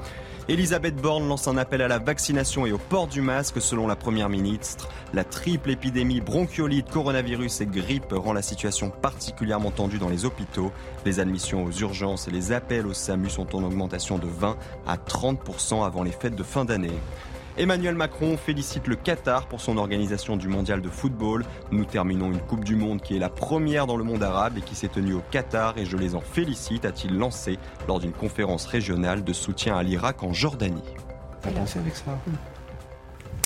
Elisabeth Borne lance un appel à la vaccination et au port du masque selon la Première ministre. La triple épidémie bronchiolite, coronavirus et grippe rend la situation particulièrement tendue dans les hôpitaux. Les admissions aux urgences et les appels au SAMU sont en augmentation de 20 à 30% avant les fêtes de fin d'année. Emmanuel Macron félicite le Qatar pour son organisation du mondial de football. Nous terminons une Coupe du Monde qui est la première dans le monde arabe et qui s'est tenue au Qatar et je les en félicite, a-t-il lancé lors d'une conférence régionale de soutien à l'Irak en Jordanie. avec ça?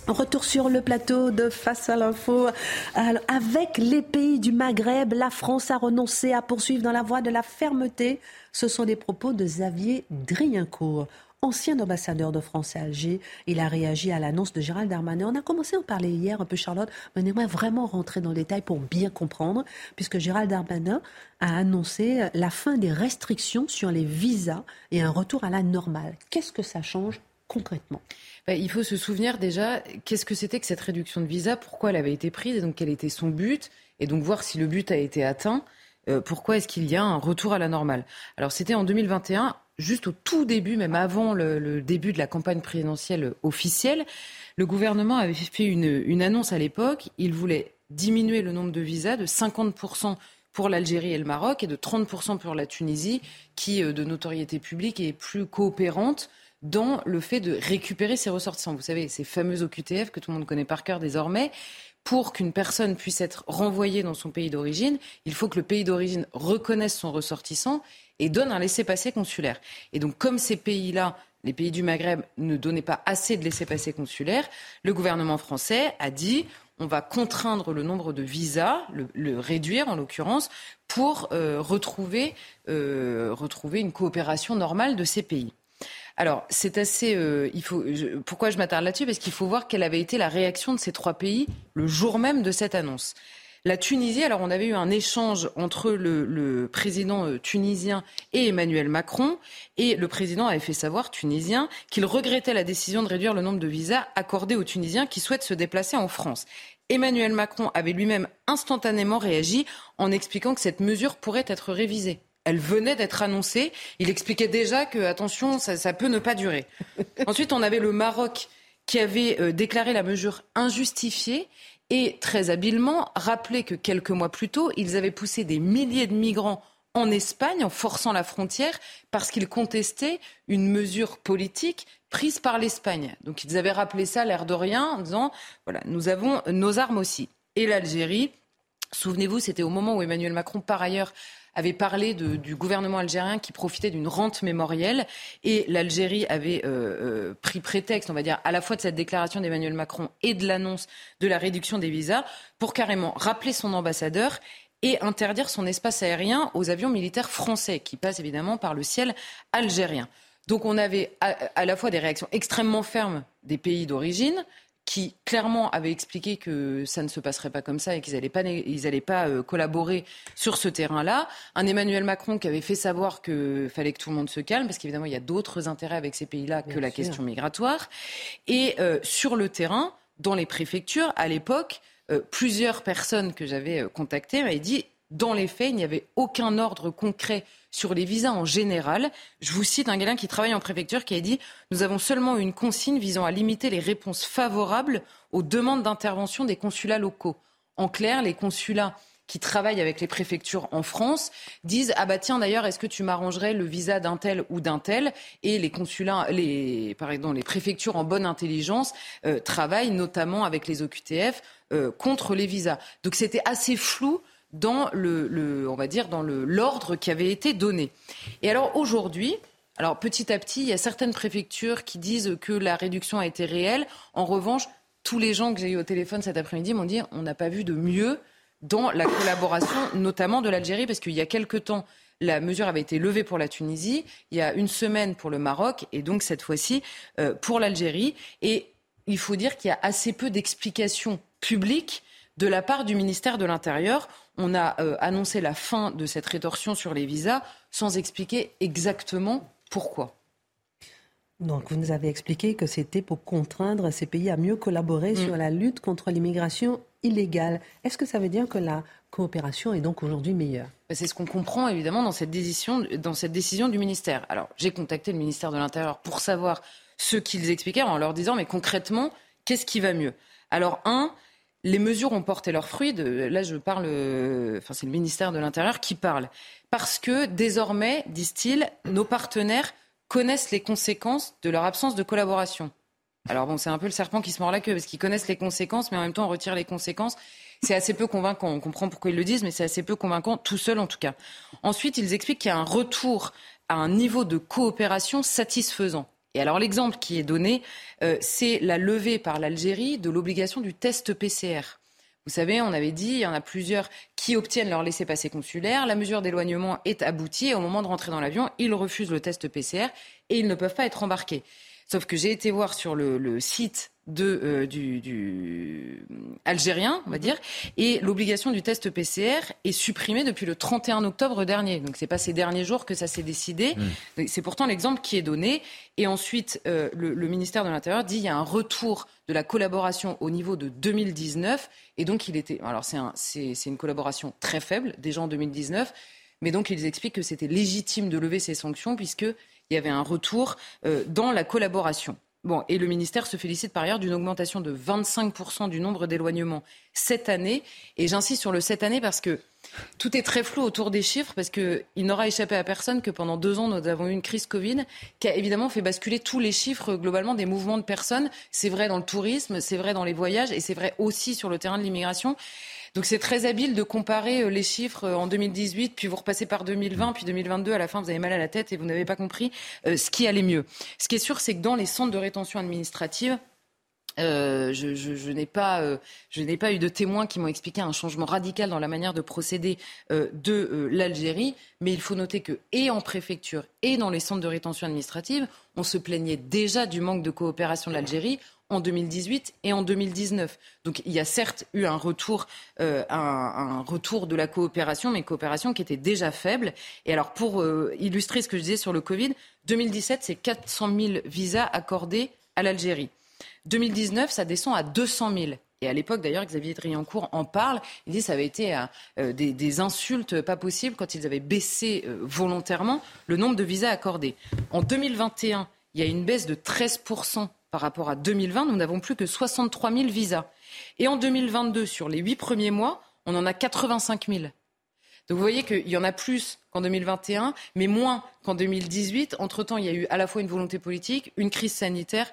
Retour sur le plateau de Face à l'info. Avec les pays du Maghreb, la France a renoncé à poursuivre dans la voie de la fermeté. Ce sont des propos de Xavier Driencourt ancien ambassadeur de France à Alger. Il a réagi à l'annonce de Gérald Darmanin. On a commencé à en parler hier un peu, Charlotte, mais on aimerait vraiment rentrer dans le détail pour bien comprendre, puisque Gérald Darmanin a annoncé la fin des restrictions sur les visas et un retour à la normale. Qu'est-ce que ça change concrètement? Bah, il faut se souvenir déjà qu'est-ce que c'était que cette réduction de visa, pourquoi elle avait été prise et donc quel était son but, et donc voir si le but a été atteint. Euh, pourquoi est-ce qu'il y a un retour à la normale? Alors c'était en 2021 juste au tout début, même avant le, début de la campagne présidentielle officielle, le gouvernement avait fait une, annonce à l'époque. Il voulait diminuer le nombre de visas de 50% pour l'Algérie et le Maroc et de 30% pour la Tunisie, qui, euh, de notoriété publique, est plus coopérante dans le fait de récupérer ses ressortissants. Vous savez, ces fameux OQTF que tout le monde connaît par cœur désormais. Pour qu'une personne puisse être renvoyée dans son pays d'origine, il faut que le pays d'origine reconnaisse son ressortissant et donne un laissez-passer consulaire. Et donc, comme ces pays-là les pays du Maghreb ne donnaient pas assez de laissez-passer consulaires, le gouvernement français a dit on va contraindre le nombre de visas, le, réduire en l'occurrence, pour euh, euh, retrouver une coopération normale de ces pays. Alors, c'est assez. Euh, il faut, pourquoi je m'attarde là-dessus? Parce qu'il faut voir quelle avait été la réaction de ces trois pays le jour même de cette annonce. La Tunisie, alors on avait eu un échange entre le, président euh, tunisien et Emmanuel Macron, et le président avait fait savoir, tunisien, qu'il regrettait la décision de réduire le nombre de visas accordés aux Tunisiens qui souhaitent se déplacer en France. Emmanuel Macron avait lui-même instantanément réagi en expliquant que cette mesure pourrait être révisée. Elle venait d'être annoncée. Il expliquait déjà que, attention, ça, ça peut ne pas durer. Ensuite, on avait le Maroc qui avait euh, déclaré la mesure injustifiée et très habilement rappeler que quelques mois plus tôt, ils avaient poussé des milliers de migrants en Espagne en forçant la frontière parce qu'ils contestaient une mesure politique prise par l'Espagne. Donc ils avaient rappelé ça l'air de rien en disant voilà, nous avons nos armes aussi. Et l'Algérie, souvenez-vous, c'était au moment où Emmanuel Macron par ailleurs avait parlé du gouvernement algérien qui profitait d'une rente mémorielle et l'Algérie avait euh, euh, pris prétexte, on va dire, à la fois de cette déclaration d'Emmanuel Macron et de l'annonce de la réduction des visas pour carrément rappeler son ambassadeur et interdire son espace aérien aux avions militaires français qui passent évidemment par le ciel algérien. Donc on avait à la fois des réactions extrêmement fermes des pays d'origine, qui clairement avaient expliqué que ça ne se passerait pas comme ça et qu'ils n'allaient pas, ils pas euh, collaborer sur ce terrain-là. Un Emmanuel Macron qui avait fait savoir qu'il fallait que tout le monde se calme, parce qu'évidemment, il y a d'autres intérêts avec ces pays-là que la question migratoire. Et euh, sur le terrain, dans les préfectures, à l'époque, euh, plusieurs personnes que j'avais contactées m'avaient dit, dans les faits, il n'y avait aucun ordre concret sur les visas en général. Je vous cite un gars qui travaille en préfecture qui a dit Nous avons seulement une consigne visant à limiter les réponses favorables aux demandes d'intervention des consulats locaux. En clair, les consulats qui travaillent avec les préfectures en France disent ah bah tiens d'ailleurs est-ce que tu m'arrangerais le visa d'un tel ou d'un tel? Et les consulats les pardon les préfectures en bonne intelligence euh, travaillent notamment avec les OQTF euh, contre les visas donc c'était assez flou dans le, on va dire, dans l'ordre qui avait été donné. Et alors aujourd'hui, alors petit à petit, il y a certaines préfectures qui disent que la réduction a été réelle. En revanche, tous les gens que j'ai eu au téléphone cet après-midi m'ont dit on n'a pas vu de mieux dans la collaboration, notamment de l'Algérie, parce qu'il y a quelque temps, la mesure avait été levée pour la Tunisie, il y a une semaine pour le Maroc, et donc cette fois-ci euh, pour l'Algérie. Et il faut dire qu'il y a assez peu d'explications publiques De la part du ministère de l'Intérieur, on a euh, annoncé la fin de cette rétorsion sur les visas sans expliquer exactement pourquoi. Donc, vous nous avez expliqué que c'était pour contraindre ces pays à mieux collaborer Mm. sur la lutte contre l'immigration illégale. Est-ce que ça veut dire que la coopération est donc aujourd'hui meilleure? Ben, C'est ce qu'on comprend évidemment dans cette, décision, dans cette décision du ministère. Alors, j'ai contacté le ministère de l'Intérieur pour savoir ce qu'ils expliquaient en leur disant, mais concrètement, qu'est-ce qui va mieux? Alors, un, les mesures ont porté leurs fruits. Là, je parle, euh, enfin, c'est le ministère de l'Intérieur qui parle. Parce que désormais, disent-ils, nos partenaires connaissent les conséquences de leur absence de collaboration. Alors bon, c'est un peu le serpent qui se mord la queue parce qu'ils connaissent les conséquences, mais en même temps on retire les conséquences. C'est assez peu convaincant. On comprend pourquoi ils le disent, mais c'est assez peu convaincant, tout seul en tout cas. Ensuite, ils expliquent qu'il y a un retour à un niveau de coopération satisfaisant. Et alors l'exemple qui est donné, euh, c'est la levée par l'Algérie de l'obligation du test PCR. Vous savez, on avait dit, il y en a plusieurs qui obtiennent leur laissez-passer consulaire. La mesure d'éloignement est aboutie et au moment de rentrer dans l'avion, ils refusent le test PCR et ils ne peuvent pas être embarqués. Sauf que j'ai été voir sur le, le site de, euh, du, du algérien, on va dire, et l'obligation du test PCR est supprimée depuis le 31 octobre dernier. Donc c'est pas ces derniers jours que ça s'est décidé. Donc, C'est pourtant l'exemple qui est donné. Et ensuite, euh, le, le ministère de l'Intérieur dit il y a un retour de la collaboration au niveau de 2019. Et donc il était. Alors c'est un, c'est, c'est une collaboration très faible déjà en 2019. Mais donc ils expliquent que c'était légitime de lever ces sanctions puisqu'il y avait un retour euh, dans la collaboration. Bon, et le ministère se félicite par ailleurs d'une augmentation de 25% du nombre d'éloignements cette année. Et j'insiste sur le cette année parce que tout est très flou autour des chiffres, parce qu'il n'aura échappé à personne que pendant deux ans, nous avons eu une crise Covid qui a évidemment fait basculer tous les chiffres globalement des mouvements de personnes. C'est vrai dans le tourisme, c'est vrai dans les voyages et c'est vrai aussi sur le terrain de l'immigration. Donc c'est très habile de comparer euh, les chiffres euh, en 2018, puis vous repassez par 2020, puis 2022, à la fin vous avez mal à la tête et vous n'avez pas compris euh, ce qui allait mieux. Ce qui est sûr, c'est que dans les centres de rétention administrative, je, n'ai pas, eu de témoins qui m'ont expliqué un changement radical dans la manière de procéder de l'Algérie, mais il faut noter que et en préfecture et dans les centres de rétention administrative, on se plaignait déjà du manque de coopération de l'Algérie en 2018 et en 2019. Donc il y a certes eu un retour, euh, un, retour de la coopération, mais coopération qui était déjà faible. Et alors pour euh, illustrer ce que je disais sur le Covid, 2017 c'est 400 000 visas accordés à l'Algérie. 2019, ça descend à 200 000. Et à l'époque, d'ailleurs, Xavier Driancourt en parle. Il dit que ça avait été euh, des, insultes pas possibles quand ils avaient baissé volontairement le nombre de visas accordés. En 2021, il y a une baisse de 13 par rapport à 2020. Nous n'avons plus que 63 000 visas. Et en 2022, sur les huit premiers mois, on en a 85 000. Donc vous voyez qu'il y en a plus qu'en 2021, mais moins qu'en 2018. Entre-temps, il y a eu à la fois une volonté politique, une crise sanitaire.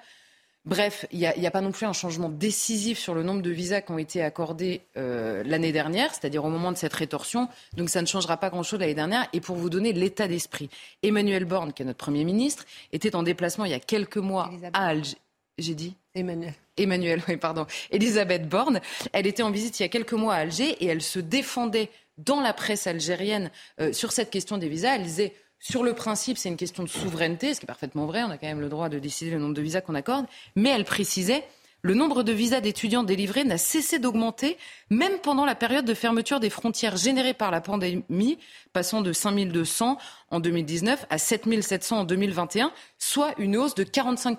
Bref, il n'y a, pas non plus un changement décisif sur le nombre de visas qui ont été accordés euh, l'année dernière, c'est-à-dire au moment de cette rétorsion. Donc ça ne changera pas grand-chose l'année dernière. Et pour vous donner l'état d'esprit, Emmanuel Borne, qui est notre Premier ministre, était en déplacement il y a quelques mois à Alger. J'ai dit Emmanuel. Emmanuel, oui, pardon. Elisabeth Borne. Elle était en visite il y a quelques mois à Alger et elle se défendait dans la presse algérienne euh, sur cette question des visas. Elle disait sur le principe, c'est une question de souveraineté, ce qui est parfaitement vrai. On a quand même le droit de décider le nombre de visas qu'on accorde. Mais elle précisait, le nombre de visas d'étudiants délivrés n'a cessé d'augmenter, même pendant la période de fermeture des frontières générée par la pandémie, passant de 5200 en 2019 à 7700 en 2021, soit une hausse de 45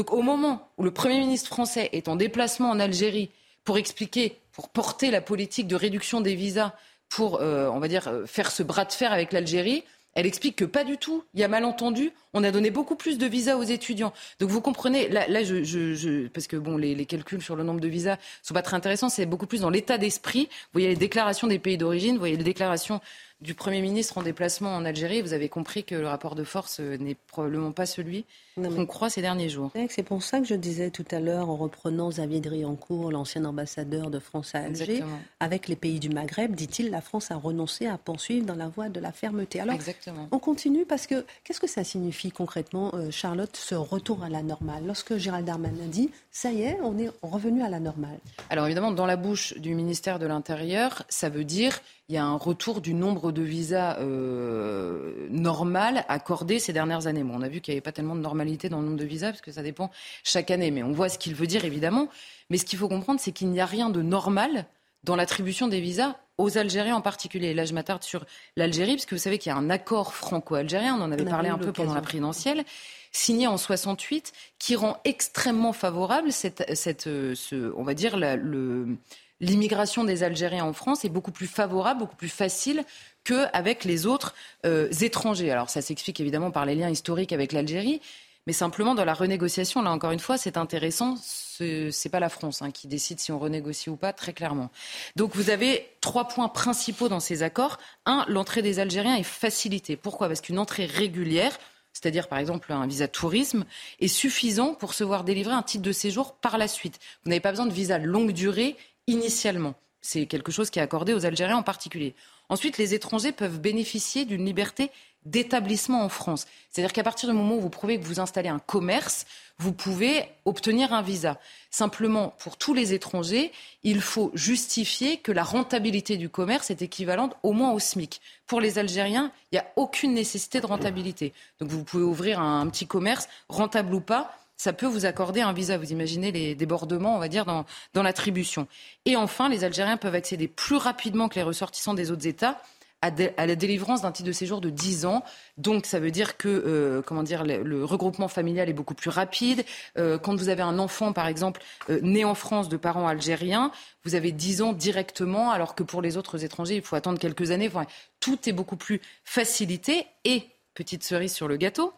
donc au moment où le Premier ministre français est en déplacement en Algérie pour expliquer, pour porter la politique de réduction des visas, pour, euh, on va dire, faire ce bras de fer avec l'Algérie, elle explique que pas du tout. Il y a malentendu. On a donné beaucoup plus de visas aux étudiants. Donc vous comprenez, là, je, parce que bon, les, calculs sur le nombre de visas sont pas très intéressants. C'est beaucoup plus dans l'état d'esprit. Vous voyez les déclarations des pays d'origine, vous voyez les déclarations du Premier ministre en déplacement en Algérie. Vous avez compris que le rapport de force n'est probablement pas celui qu'on croit ces derniers jours. C'est pour ça que je disais tout à l'heure, en reprenant Xavier Driancourt, l'ancien ambassadeur de France à Alger, Exactement. avec les pays du Maghreb, dit-il, la France a renoncé à poursuivre dans la voie de la fermeté. Alors, Exactement. on continue parce que qu'est-ce que ça signifie concrètement, euh, Charlotte, ce retour à la normale? Lorsque Gérald Darmanin dit, ça y est, on est revenu à la normale. Alors évidemment, dans la bouche du ministère de l'Intérieur, ça veut dire il y a un retour du nombre de visas euh, normal accordés ces dernières années. Bon, on a vu qu'il n'y avait pas tellement de normalité dans le nombre de visas, parce que ça dépend chaque année. Mais on voit ce qu'il veut dire, évidemment. Mais ce qu'il faut comprendre, c'est qu'il n'y a rien de normal dans l'attribution des visas aux Algériens en particulier. Là, je m'attarde sur l'Algérie, parce que vous savez qu'il y a un accord franco-algérien, on en avait parlé un peu pendant la présidentielle, signé en 68, qui rend extrêmement favorable cette, cette ce, on va dire, la, le, l'immigration des Algériens en France est beaucoup plus favorable, beaucoup plus facile qu'avec les autres euh, étrangers. Alors ça s'explique évidemment par les liens historiques avec l'Algérie, mais simplement dans la renégociation, là encore une fois, c'est intéressant, ce n'est pas la France hein, qui décide si on renégocie ou pas, très clairement. Donc vous avez trois points principaux dans ces accords. Un, l'entrée des Algériens est facilitée. Pourquoi? Parce qu'une entrée régulière, c'est-à-dire par exemple un visa tourisme, est suffisant pour se voir délivrer un titre de séjour par la suite. Vous n'avez pas besoin de visa longue durée initialement. C'est quelque chose qui est accordé aux Algériens en particulier. Ensuite, les étrangers peuvent bénéficier d'une liberté d'établissement en France. C'est-à-dire qu'à partir du moment où vous prouvez que vous installez un commerce, vous pouvez obtenir un visa. Simplement, pour tous les étrangers, il faut justifier que la rentabilité du commerce est équivalente au moins au SMIC. Pour les Algériens, il n'y a aucune nécessité de rentabilité. Donc vous pouvez ouvrir un, petit commerce, rentable ou pas, ça peut vous accorder un visa. Vous imaginez les débordements, on va dire, dans, dans l'attribution. Et enfin, les Algériens peuvent accéder plus rapidement que les ressortissants des autres États à, la délivrance d'un titre de séjour de 10 ans. Donc ça veut dire que euh, comment dire, le, regroupement familial est beaucoup plus rapide. Euh, quand vous avez un enfant, par exemple, euh, né en France de parents algériens, vous avez 10 ans directement, alors que pour les autres étrangers, il faut attendre quelques années. Tout est beaucoup plus facilité. Et, petite cerise sur le gâteau,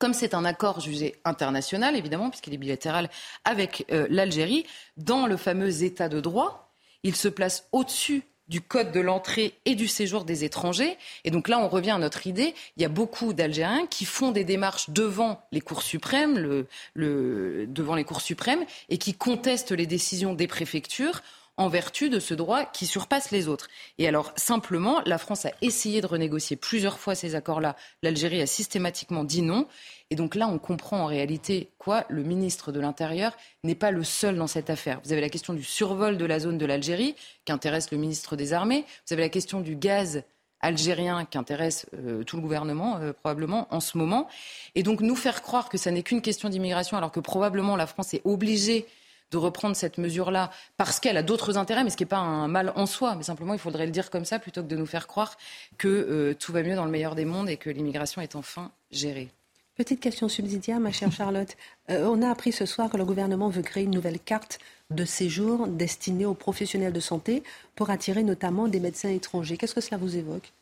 comme c'est un accord jugé international, évidemment, puisqu'il est bilatéral avec euh, l'Algérie, dans le fameux état de droit, il se place au-dessus du code de l'entrée et du séjour des étrangers. Et donc là, on revient à notre idée. Il y a beaucoup d'Algériens qui font des démarches devant les cours suprêmes, devant les cours suprêmes, et qui contestent les décisions des préfectures en vertu de ce droit qui surpasse les autres. Et alors, simplement, la France a essayé de renégocier plusieurs fois ces accords-là. L'Algérie a systématiquement dit non. Et donc là, on comprend en réalité quoi Le ministre de l'Intérieur n'est pas le seul dans cette affaire. Vous avez la question du survol de la zone de l'Algérie, qui intéresse le ministre des Armées. Vous avez la question du gaz algérien qui intéresse euh, tout le gouvernement euh, probablement en ce moment. Et donc nous faire croire que ça n'est qu'une question d'immigration alors que probablement la France est obligée de reprendre cette mesure-là parce qu'elle a d'autres intérêts, mais ce qui n'est pas un mal en soi. Mais simplement, il faudrait le dire comme ça plutôt que de nous faire croire que euh, tout va mieux dans le meilleur des mondes et que l'immigration est enfin gérée. Petite question subsidiaire, ma chère Charlotte. Euh, on a appris ce soir que le gouvernement veut créer une nouvelle carte de séjour destinée aux professionnels de santé pour attirer notamment des médecins étrangers. Qu'est-ce que cela vous évoque?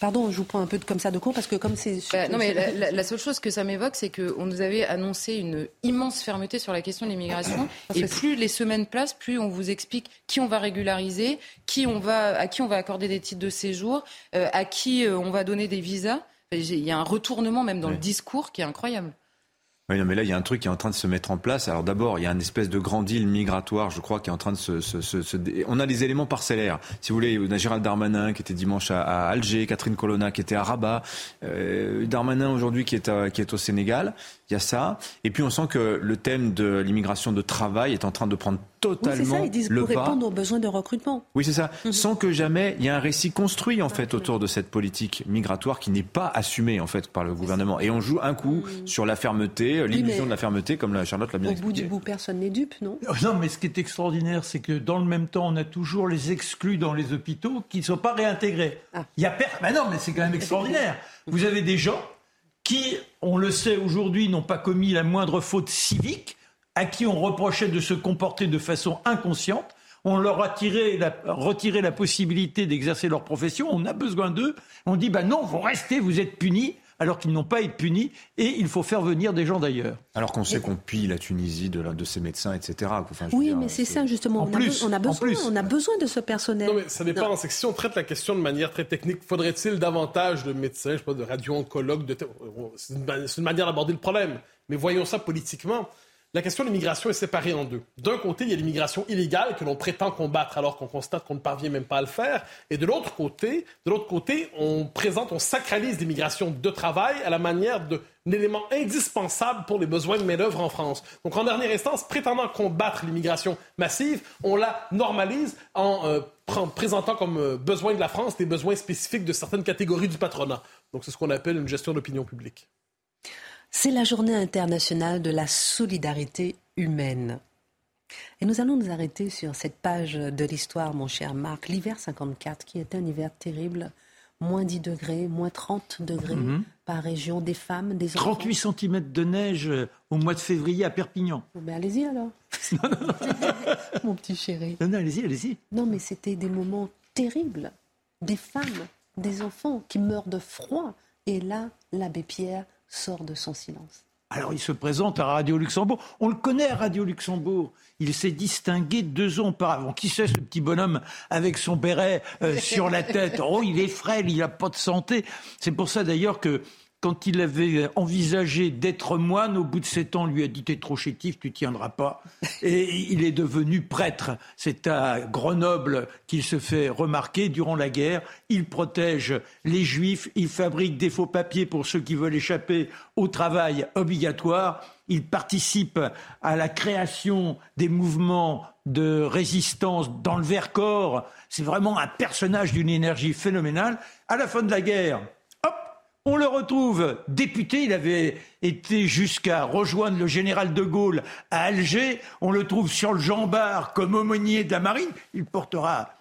Pardon, je vous prends un peu comme ça de cours parce que comme c'est... Bah, non, mais la, seule chose que ça m'évoque, c'est qu'on nous avait annoncé une immense fermeté sur la question de l'immigration. et plus les semaines passent, plus on vous explique qui on va régulariser, qui on va, à qui on va accorder des titres de séjour, euh, à qui euh, on va donner des visas. Il y a un retournement même dans le discours qui est incroyable. Oui, non, mais là, il y a un truc qui est en train de se mettre en place. Alors d'abord, il y a une espèce de grand deal migratoire, je crois, qui est en train de se... se, se, On a les éléments parcellaires. Si vous voulez, on a Gérald Darmanin qui était dimanche à, Alger, Catherine Colonna qui était à Rabat, euh, Darmanin aujourd'hui qui, est qui est au Sénégal. Il y a ça. Et puis on sent que le thème de l'immigration de travail est en train de prendre totalement oui, ça. Ils disent pour répondre aux besoins de recrutement. Oui, c'est ça. Mhm. Sans que jamais il y ait un récit construit en fait autour de cette politique migratoire qui n'est pas assumée en fait par le gouvernement. Et on joue un coup sur la fermeté, l'illusion de la fermeté, comme la Charlotte l'a bien expliqué. Au bout du bout, personne n'est dupe, non? Euh, Non, mais ce qui est extraordinaire, c'est que dans le même temps, on a toujours les exclus dans les hôpitaux qui ne sont pas réintégrés. Ah. Il y a per... Ben non, mais c'est quand même extraordinaire. Vous avez des gens qui, on le sait aujourd'hui, n'ont pas commis la moindre faute civique, à qui on reprochait de se comporter de façon inconsciente. On leur a retiré la possibilité d'exercer leur profession. On a besoin d'eux. On dit, ben non, vous restez, vous êtes punis alors qu'ils n'ont pas été punis, et il faut faire venir des gens d'ailleurs. Alors qu'on sait qu'on pille la Tunisie de, de ses médecins, etc. oui, mais c'est ça justement. On, a, on, a besoin, on a besoin de ce personnel. Non, mais ça dépend. C'est que si on traite la question de manière très technique, faudrait-il davantage de médecins, je sais pas, de radio-oncologues de... C'est une manière d'aborder le problème. Mais voyons ça politiquement. La question de l'immigration est séparée en deux. D'un côté, il y a l'immigration illégale que l'on prétend combattre alors qu'on constate qu'on ne parvient même pas à le faire. Et de l'autre côté, de l'autre côté, on présente, on sacralise l'immigration de travail à la manière d'un élément indispensable pour les besoins de main-d'œuvre en France. Donc, en dernière instance, prétendant combattre l'immigration massive, on la normalise en euh, présentant comme euh, besoin de la France des besoins spécifiques de certaines catégories du patronat. Donc c'est ce qu'on appelle une gestion d'opinion publique. C'est la journée internationale de la solidarité humaine. Et nous allons nous arrêter sur cette page de l'histoire, mon cher Marc, l'hiver 54, qui était un hiver terrible. Moins 10 degrés, moins 30 degrés Mhm. par région, des femmes, des enfants. 38 cm de neige euh, au mois de février à Perpignan. Ben allez-y alors. mon petit chéri. Non, non, allez-y, allez-y. Non, mais c'était des moments terribles. Des femmes, des enfants qui meurent de froid. Et là, l'abbé Pierre sort de son silence. Alors il se présente à Radio Luxembourg. On le connaît à Radio Luxembourg. Il s'est distingué deux ans auparavant. Qui c'est ce petit bonhomme avec son béret euh, sur la tête? Oh, il est frêle, il n'a pas de santé. C'est pour ça d'ailleurs que quand il avait envisagé d'être moine, au bout de sept ans, lui a dit T'es trop chétif, tu tiendras pas. Et il est devenu prêtre. C'est à Grenoble qu'il se fait remarquer durant la guerre. Il protège les juifs, il fabrique des faux papiers pour ceux qui veulent échapper au travail obligatoire. Il participe à la création des mouvements de résistance dans le Vercors. C'est vraiment un personnage d'une énergie phénoménale. À la fin de la guerre, on le retrouve député. Il avait été jusqu'à rejoindre le général de Gaulle à Alger. On le trouve sur le Jean-Bart comme aumônier de la marine. Il portera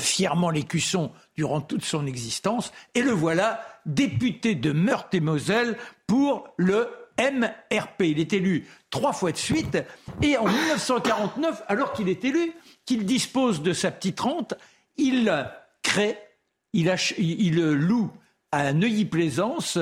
fièrement l'écusson durant toute son existence. Et le voilà député de Meurthe-et-Moselle pour le MRP. Il est élu trois fois de suite. Et en 1949, alors qu'il est élu, qu'il dispose de sa petite rente, il crée, il loue à Neuilly-Plaisance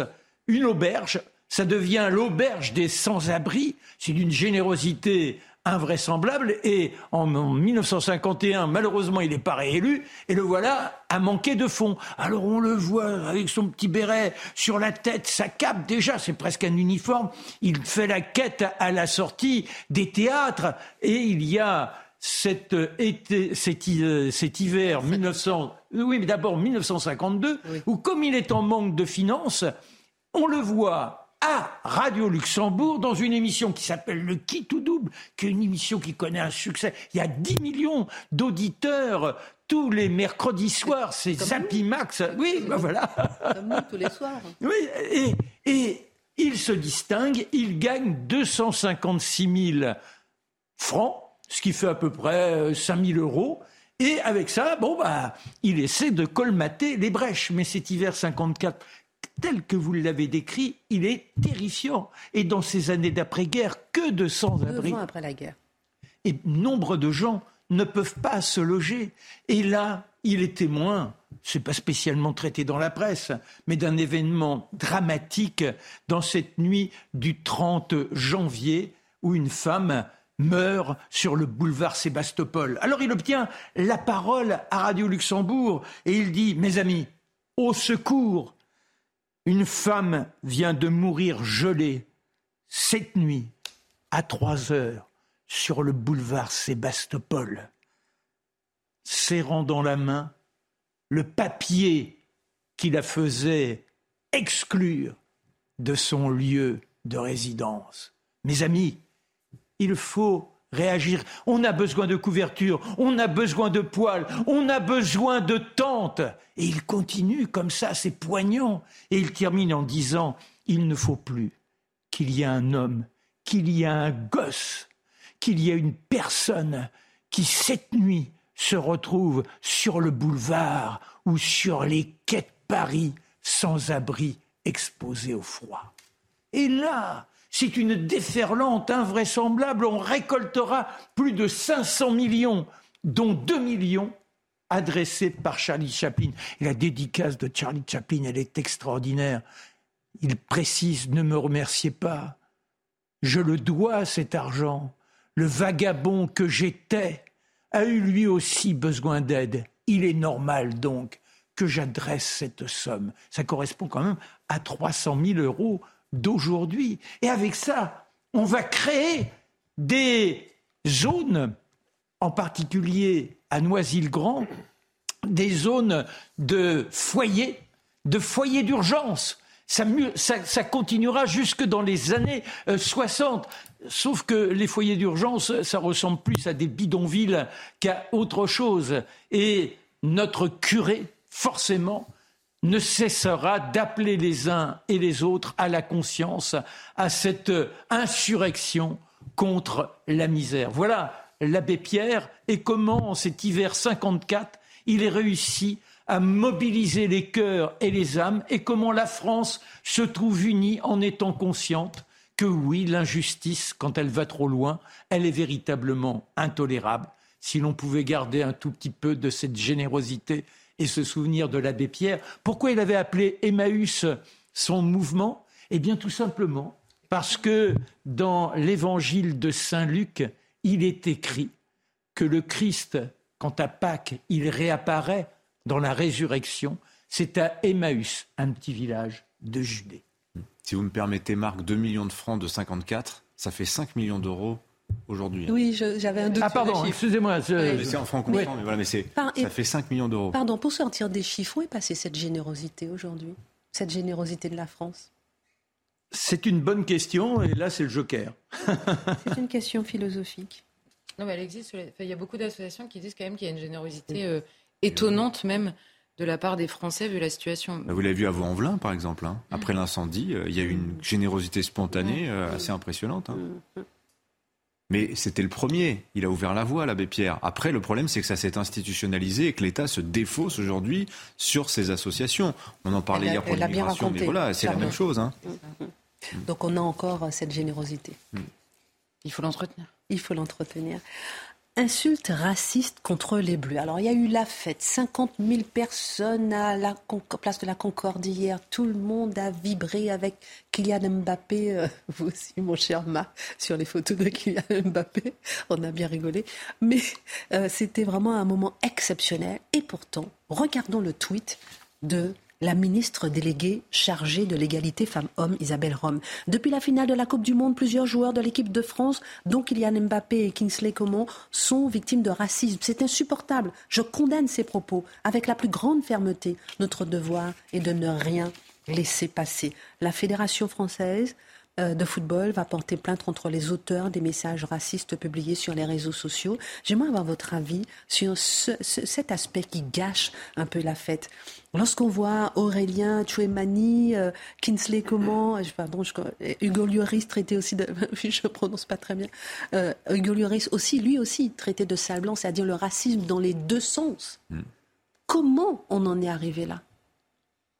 une auberge. Ça devient l'auberge des sans-abri. C'est d'une générosité invraisemblable. Et en, en 1951, malheureusement, il n'est pas réélu. Et le voilà à manquer de fonds. Alors on le voit avec son petit béret sur la tête, sa cape. Déjà, c'est presque un uniforme. Il fait la quête à la sortie des théâtres. Et il y a cet, euh, été, cet, euh, cet hiver 1900, oui, mais d'abord 1952, où comme il est en manque de finances, on le voit à Radio Luxembourg dans une émission qui s'appelle Le Qui tout double, qui est une émission qui connaît un succès. Il y a 10 millions d'auditeurs tous les mercredis soirs, c'est Zappy Max. Oui, ben voilà. Comme nous tous les soirs. Oui, et, et il se distingue, il gagne 256 000 francs, ce qui fait à peu près 5 000 euros. Et avec ça, bon, bah, il essaie de colmater les brèches. Mais cet hiver 54, tel que vous l'avez décrit, il est terrifiant. Et dans ces années d'après-guerre, que de Deux sans-abri. ans après la guerre. Et nombre de gens ne peuvent pas se loger. Et là, il est témoin, c'est pas spécialement traité dans la presse, mais d'un événement dramatique dans cette nuit du 30 janvier où une femme meurt sur le boulevard Sébastopol. Alors il obtient la parole à Radio Luxembourg et il dit, mes amis, au secours, une femme vient de mourir gelée cette nuit à 3 heures sur le boulevard Sébastopol, serrant dans la main le papier qui la faisait exclure de son lieu de résidence. Mes amis, il faut réagir. On a besoin de couverture, on a besoin de poils, on a besoin de tentes. Et il continue comme ça, c'est poignant. Et il termine en disant, il ne faut plus qu'il y ait un homme, qu'il y ait un gosse, qu'il y ait une personne qui, cette nuit, se retrouve sur le boulevard ou sur les quais de Paris, sans abri, exposé au froid. Et là, c'est une déferlante invraisemblable. On récoltera plus de 500 millions, dont 2 millions adressés par Charlie Chaplin. La dédicace de Charlie Chaplin, elle est extraordinaire. Il précise, ne me remerciez pas. Je le dois, cet argent. Le vagabond que j'étais a eu lui aussi besoin d'aide. Il est normal donc que j'adresse cette somme. Ça correspond quand même à 300 000 euros d'aujourd'hui. Et avec ça, on va créer des zones, en particulier à Noisy-le-Grand, des zones de foyers, de foyers d'urgence. Ça, ça, ça, continuera jusque dans les années 60. Sauf que les foyers d'urgence, ça ressemble plus à des bidonvilles qu'à autre chose. Et notre curé, forcément, ne cessera d'appeler les uns et les autres à la conscience, à cette insurrection contre la misère. Voilà l'abbé Pierre et comment, en cet hiver 54, il est réussi à mobiliser les cœurs et les âmes et comment la France se trouve unie en étant consciente que oui, l'injustice, quand elle va trop loin, elle est véritablement intolérable. Si l'on pouvait garder un tout petit peu de cette générosité et se souvenir de l'abbé Pierre, pourquoi il avait appelé Emmaüs son mouvement? Eh bien tout simplement parce que dans l'évangile de Saint Luc, il est écrit que le Christ, quand à Pâques, il réapparaît dans la résurrection, c'est à Emmaüs, un petit village de Judée. Si vous me permettez, Marc, 2 millions de francs de 54, ça fait 5 millions d'euros aujourd'hui. Oui, j'avais un doute. Ah, pardon, excusez-moi. C'est en francs courants, mais voilà, mais ça fait 5 millions d'euros. Pardon, pour sortir des chiffres, où est passée cette générosité aujourd'hui Cette générosité de la France? C'est une bonne question et là c'est le joker. c'est une question philosophique. Non mais elle existe. Il y a beaucoup d'associations qui disent quand même qu'il y a une générosité euh, étonnante même de la part des Français vu la situation. Bah, vous l'avez vu à Vaux-en-Velin par exemple. Hein. Après mm. l'incendie, euh, il y a eu une générosité spontanée euh, assez impressionnante. Hein. Mm. Mais c'était le premier. Il a ouvert la voie, l'abbé Pierre. Après, le problème, c'est que ça s'est institutionnalisé et que l'État se défausse aujourd'hui sur ces associations. On en parlait hier pour l'immigration, mais voilà, c'est la même chose. Hein. Donc on a encore cette générosité. Mm. Il faut l'entretenir. Il faut l'entretenir. Insulte raciste contre les Bleus. Alors, il y a eu la fête. 50 000 personnes à la place de la Concorde hier. Tout le monde a vibré avec Kylian Mbappé. Euh, vous aussi, mon cher Ma, sur les photos de Kylian Mbappé. On a bien rigolé. Mais euh, c'était vraiment un moment exceptionnel. Et pourtant, regardons le tweet de la ministre déléguée chargée de l'égalité femmes-hommes, Isabelle Rome. Depuis la finale de la Coupe du Monde, plusieurs joueurs de l'équipe de France, dont Kylian Mbappé et Kingsley Coman, sont victimes de racisme. C'est insupportable. Je condamne ces propos avec la plus grande fermeté. Notre devoir est de ne rien laisser passer. La Fédération française de football va porter plainte contre les auteurs des messages racistes publiés sur les réseaux sociaux. J'aimerais avoir votre avis sur cet aspect qui gâche un peu la fête. Lorsqu'on voit Aurélien Chouemani, euh, Kinsley Coman, je, pardon, je, Hugo Lloris traité aussi de, je prononce pas très bien, euh, Hugo Lloris aussi, lui aussi traité de sale blanc, c'est-à-dire le racisme dans les deux sens. Hmm. Comment on en est arrivé là?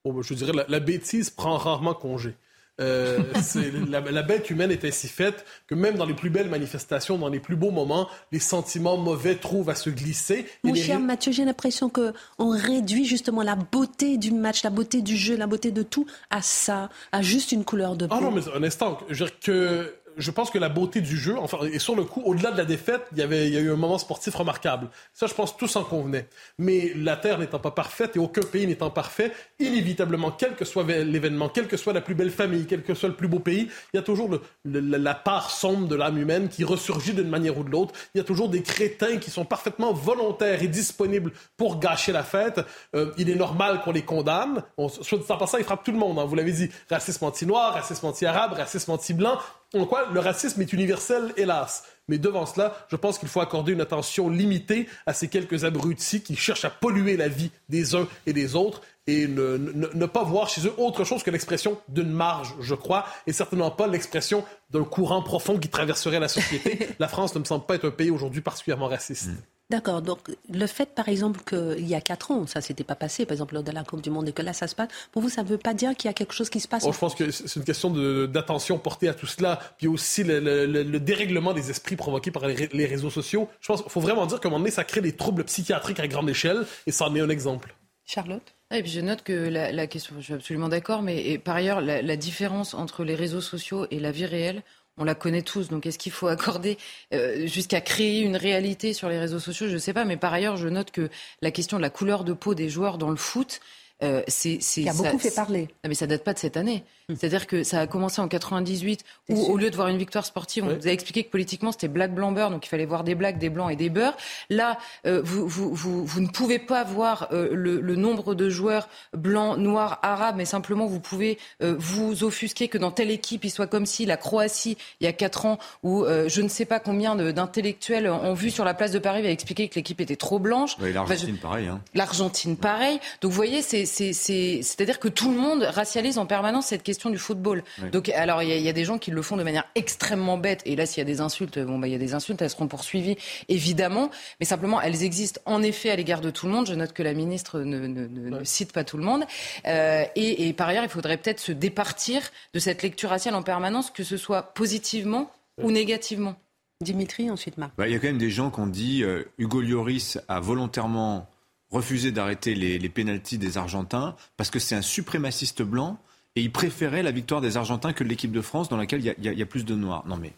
Ben, Je dirais la, la bêtise prend rarement congé. Euh, la, bête humaine est ainsi faite que même dans les plus belles manifestations, dans les plus beaux moments, les sentiments mauvais trouvent à se glisser. Mon cher Mathieu, j'ai l'impression qu'on réduit justement la beauté du match, la beauté du jeu, la beauté de tout à ça, à juste une couleur de peau. Ah non, mais un instant, je veux dire que je pense que la beauté du jeu, enfin, et sur le coup, au-delà de la défaite, il y avait, il y a eu un moment sportif remarquable. Ça, je pense, tout s'en convenait. Mais la Terre n'étant pas parfaite et aucun pays n'étant parfait, inévitablement, quel que soit l'événement, quelle que soit la plus belle famille, quel que soit le plus beau pays, il y a toujours la part sombre de l'âme humaine qui ressurgit d'une manière ou de l'autre. Il y a toujours des crétins qui sont parfaitement volontaires et disponibles pour gâcher la fête. Euh, il est normal qu'on les condamne. On, soit dit en passant, il frappe tout le monde. Hein. Vous l'avez dit, racisme anti-noir, racisme anti-arabe, racisme anti-blanc. En quoi le racisme est universel, hélas. Mais devant cela, je pense qu'il faut accorder une attention limitée à ces quelques abrutis qui cherchent à polluer la vie des uns et des autres et ne, pas voir chez eux autre chose que l'expression d'une marge, je crois, et certainement pas l'expression d'un courant profond qui traverserait la société. la France ne me semble pas être un pays aujourd'hui particulièrement raciste. Mm. D'accord. Donc, le fait, par exemple, qu'il y a quatre ans, ça s'était pas passé, par exemple, lors de la Coupe du Monde, et que là, ça se passe, pour vous, ça ne veut pas dire qu'il y a quelque chose qui se passe oh, Je pense que c'est une question d'attention portée à tout cela, puis aussi le, dérèglement des esprits provoqués par les, réseaux sociaux. Je pense qu'il faut vraiment dire qu'à un moment donné, ça crée des troubles psychiatriques à grande échelle, et ça en est un exemple. Charlotte? Et puis je note que la, question, je suis absolument d'accord, mais par ailleurs, la, différence entre les réseaux sociaux et la vie réelle, on la connaît tous. Donc est-ce qu'il faut accorder euh, jusqu'à créer une réalité sur les réseaux sociaux? Je ne sais pas. Mais par ailleurs, je note que la question de la couleur de peau des joueurs dans le foot, euh, c'est, qui a beaucoup fait parler. Non, mais ça date pas de cette année. C'est-à-dire que ça a commencé en 98, où au lieu de voir une victoire sportive, on vous a expliqué que politiquement c'était black blanc beurre, donc il fallait voir des blacks, des blancs et des beurres. Là, euh, vous, vous, vous, vous, ne pouvez pas voir euh, le, le, nombre de joueurs blancs, noirs, arabes, mais simplement vous pouvez euh, vous offusquer que dans telle équipe il soit comme si la Croatie, il y a quatre ans, où je ne sais pas combien d'intellectuels ont vu sur la place de Paris, a expliqué que l'équipe était trop blanche. L'Argentine, pareil. Hein. L'Argentine, pareil. Donc vous voyez, c'est-à-dire que tout le monde racialise en permanence cette question du football. Donc, alors, il y, y, a des gens qui le font de manière extrêmement bête. Et là, s'il y a des insultes, bon, bah, il y a des insultes, elles seront poursuivies, évidemment. Mais simplement, elles existent en effet à l'égard de tout le monde. Je note que la ministre ne, ne, ne, cite pas tout le monde. Euh, et, et, par ailleurs, il faudrait peut-être se départir de cette lecture raciale en permanence, que ce soit positivement ou négativement. Dimitri, ensuite Marc. Bah, il y a quand même des gens qui ont dit euh, Hugo Lloris a volontairement refusé d'arrêter les, les pénalties des Argentins parce que c'est un suprémaciste blanc et il préférait la victoire des Argentins que l'équipe de France dans laquelle il y, y, y a, plus de noirs. Non mais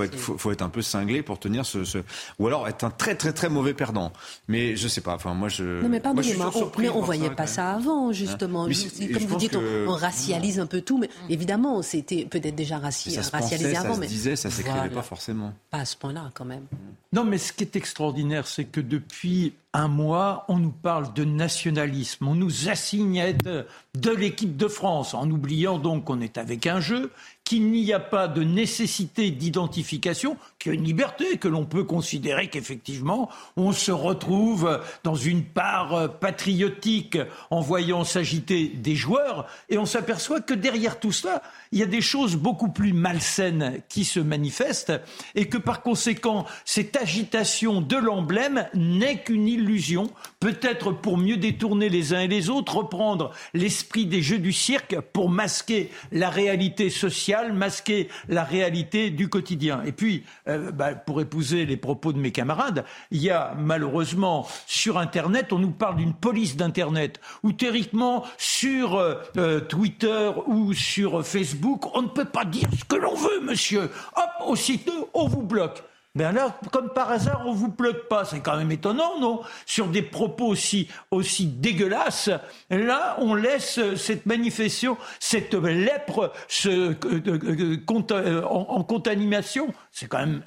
il faut, faut, être un peu cinglé pour tenir ce, ce, ou alors être un très très très mauvais perdant. Mais je sais pas. Enfin moi je. Non mais pardonnez-moi, on, mais on voyait pas ça avant justement. Hein Comme vous dites, que... on, on, racialise un peu tout, mais évidemment c'était peut-être déjà raci racialisé avant. Ça mais se disait, ça s'écrivait voilà. pas forcément. Pas à ce point-là quand même. Non mais ce qui est extraordinaire, c'est que depuis un mois, on nous parle de nationalisme, on nous assigne de, de l'équipe de France, en oubliant donc qu'on est avec un jeu, qu'il n'y a pas de nécessité d'identification, qu'il y a une liberté, que l'on peut considérer qu'effectivement, on se retrouve dans une part patriotique en voyant s'agiter des joueurs, et on s'aperçoit que derrière tout cela, il y a des choses beaucoup plus malsaines qui se manifestent, et que par conséquent, cette agitation de l'emblème n'est qu'une illusion, peut-être pour mieux détourner les uns et les autres, reprendre l'esprit des jeux du cirque pour masquer la réalité sociale, masquer la réalité du quotidien. Et puis, euh, bah, pour épouser les propos de mes camarades, il y a malheureusement sur Internet, on nous parle d'une police d'Internet, ou théoriquement sur euh, euh, Twitter ou sur Facebook, on ne peut pas dire ce que l'on veut, monsieur. Hop, aussitôt, on vous bloque. Ben là, comme par hasard, on vous bloque pas. C'est quand même étonnant, non? Sur des propos aussi, aussi dégueulasses, là, on laisse cette manifestation, cette lèpre euh, euh, en, en contamination. C'est quand même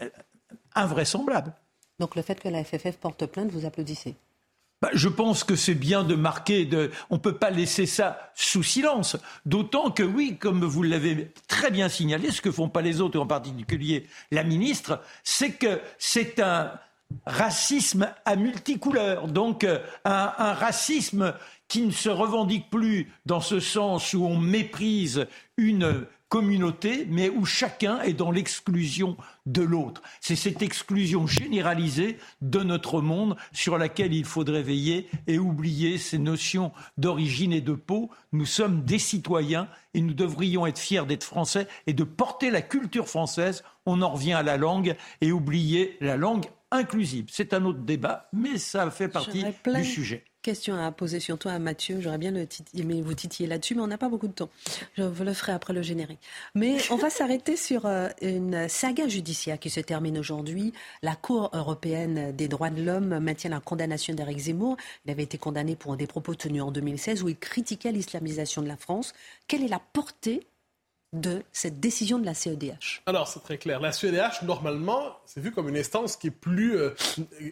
invraisemblable. Donc le fait que la FFF porte plainte, vous applaudissez? Bah, je pense que c'est bien de marquer, de... on ne peut pas laisser ça sous silence. D'autant que oui, comme vous l'avez très bien signalé, ce que font pas les autres, et en particulier la ministre, c'est que c'est un racisme à multicouleurs. Donc un, un racisme qui ne se revendique plus dans ce sens où on méprise une communauté, mais où chacun est dans l'exclusion de l'autre. C'est cette exclusion généralisée de notre monde sur laquelle il faudrait veiller et oublier ces notions d'origine et de peau. Nous sommes des citoyens et nous devrions être fiers d'être français et de porter la culture française. On en revient à la langue et oublier la langue inclusive. C'est un autre débat, mais ça fait partie du sujet question à poser surtout à Mathieu. J'aurais bien le mais vous titiller là-dessus, mais on n'a pas beaucoup de temps. Je vous le ferai après le générique. Mais on va s'arrêter sur euh, une saga judiciaire qui se termine aujourd'hui. La Cour européenne des droits de l'homme maintient la condamnation d'Éric Zemmour. Il avait été condamné pour des propos tenus en 2016 où il critiquait l'islamisation de la France. Quelle est la portée de cette décision de la CEDH Alors, c'est très clair. La CEDH, normalement, c'est vu comme une instance qui est plus euh,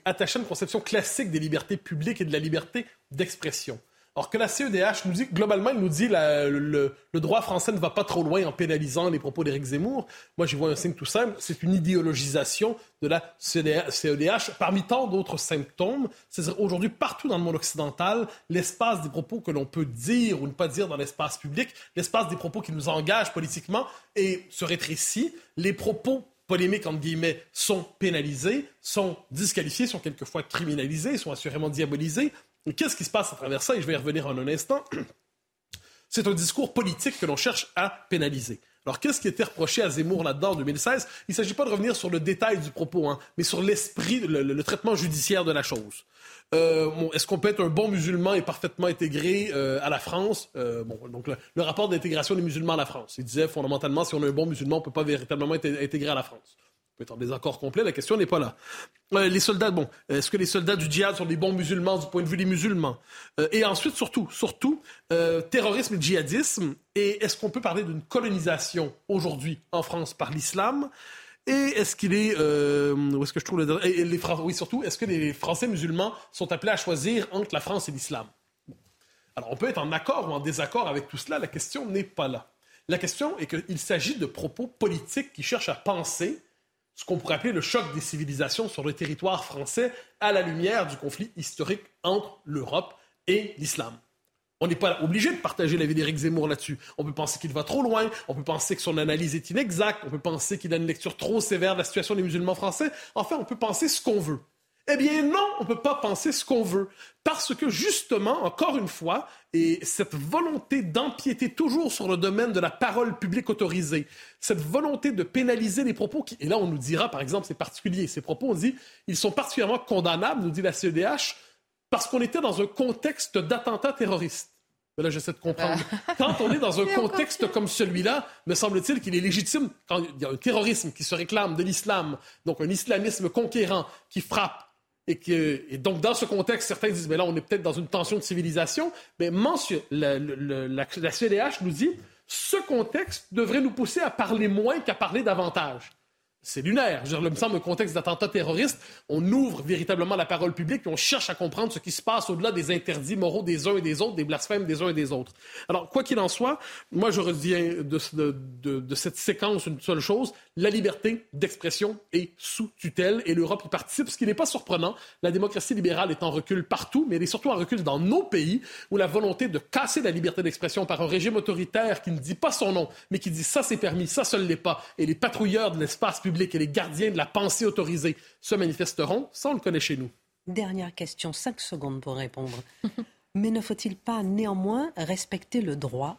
attachée à une conception classique des libertés publiques et de la liberté d'expression. Alors que la CEDH nous dit, globalement, elle nous dit la, le, le, droit français ne va pas trop loin en pénalisant les propos d'Éric Zemmour. Moi, j'y vois un signe tout simple, c'est une idéologisation de la CEDH parmi tant d'autres symptômes. C'est-à-dire aujourd'hui, partout dans le monde occidental, l'espace des propos que l'on peut dire ou ne pas dire dans l'espace public, l'espace des propos qui nous engagent politiquement et se rétrécit. Les propos polémiques, entre guillemets, sont pénalisés, sont disqualifiés, sont quelquefois criminalisés, sont assurément diabolisés. Qu'est-ce qui se passe à travers ça? Et je vais y revenir en un instant. C'est un discours politique que l'on cherche à pénaliser. Alors, qu'est-ce qui était reproché à Zemmour là-dedans en 2016 Il ne s'agit pas de revenir sur le détail du propos, hein, mais sur l'esprit, le, traitement judiciaire de la chose. Euh, Est-ce qu'on peut être un bon musulman et parfaitement intégré euh, à la France? Euh, le, le rapport d'intégration des musulmans à la France. Il disait fondamentalement, si on est un bon musulman, on ne peut pas véritablement être intégré à la France. Peut être en désaccord complet, la question n'est pas là. Euh, les soldats, bon, est-ce que les soldats du djihad sont des bons musulmans du point de vue des musulmans? Euh, Et ensuite, surtout, surtout, euh, terrorisme et djihadisme. Et est-ce qu'on peut parler d'une colonisation aujourd'hui en France par l'islam? Et est-ce qu'il est, où est-ce que je trouve le les oui surtout est-ce que les Français musulmans sont appelés à choisir entre la France et l'islam? Alors on peut être en accord ou en désaccord avec tout cela. La question n'est pas là. La question est qu'il s'agit de propos politiques qui cherchent à penser ce qu'on pourrait appeler le choc des civilisations sur le territoire français à la lumière du conflit historique entre l'Europe et l'islam. On n'est pas obligé de partager l'avis d'Éric Zemmour là-dessus. On peut penser qu'il va trop loin, on peut penser que son analyse est inexacte, on peut penser qu'il a une lecture trop sévère de la situation des musulmans français. Enfin, on peut penser ce qu'on veut. Eh bien non, on ne peut pas penser ce qu'on veut. Parce que justement, encore une fois, et cette volonté d'empiéter toujours sur le domaine de la parole publique autorisée, cette volonté de pénaliser les propos qui, et là on nous dira par exemple, c'est particulier, ces propos, on dit, ils sont particulièrement condamnables, nous dit la CEDH, parce qu'on était dans un contexte d'attentat terroriste. Mais là, j'essaie de comprendre. Ah. Quand on est dans un contexte comme celui-là, me semble-t-il qu'il est légitime, quand il y a un terrorisme qui se réclame de l'islam, donc un islamisme conquérant qui frappe et, que, et donc, dans ce contexte, certains disent, mais là, on est peut-être dans une tension de civilisation. Mais mention, la, la, la CDH nous dit, ce contexte devrait nous pousser à parler moins qu'à parler davantage c'est lunaire. Je veux dire, il me semble, contexte d'attentat terroriste, on ouvre véritablement la parole publique et on cherche à comprendre ce qui se passe au-delà des interdits moraux des uns et des autres, des blasphèmes des uns et des autres. Alors, quoi qu'il en soit, moi, je reviens de, de, cette séquence une seule chose, la liberté d'expression est sous tutelle et l'Europe y participe, ce qui n'est pas surprenant. La démocratie libérale est en recul partout, mais elle est surtout en recul dans nos pays où la volonté de casser la liberté d'expression par un régime autoritaire qui ne dit pas son nom, mais qui dit ça c'est permis, ça ne l'est pas, et les patrouilleurs de l'espace public et les gardiens de la pensée autorisée se manifesteront, ça on le connaît chez nous. Dernière question, cinq secondes pour répondre. Mais ne faut-il pas néanmoins respecter le droit?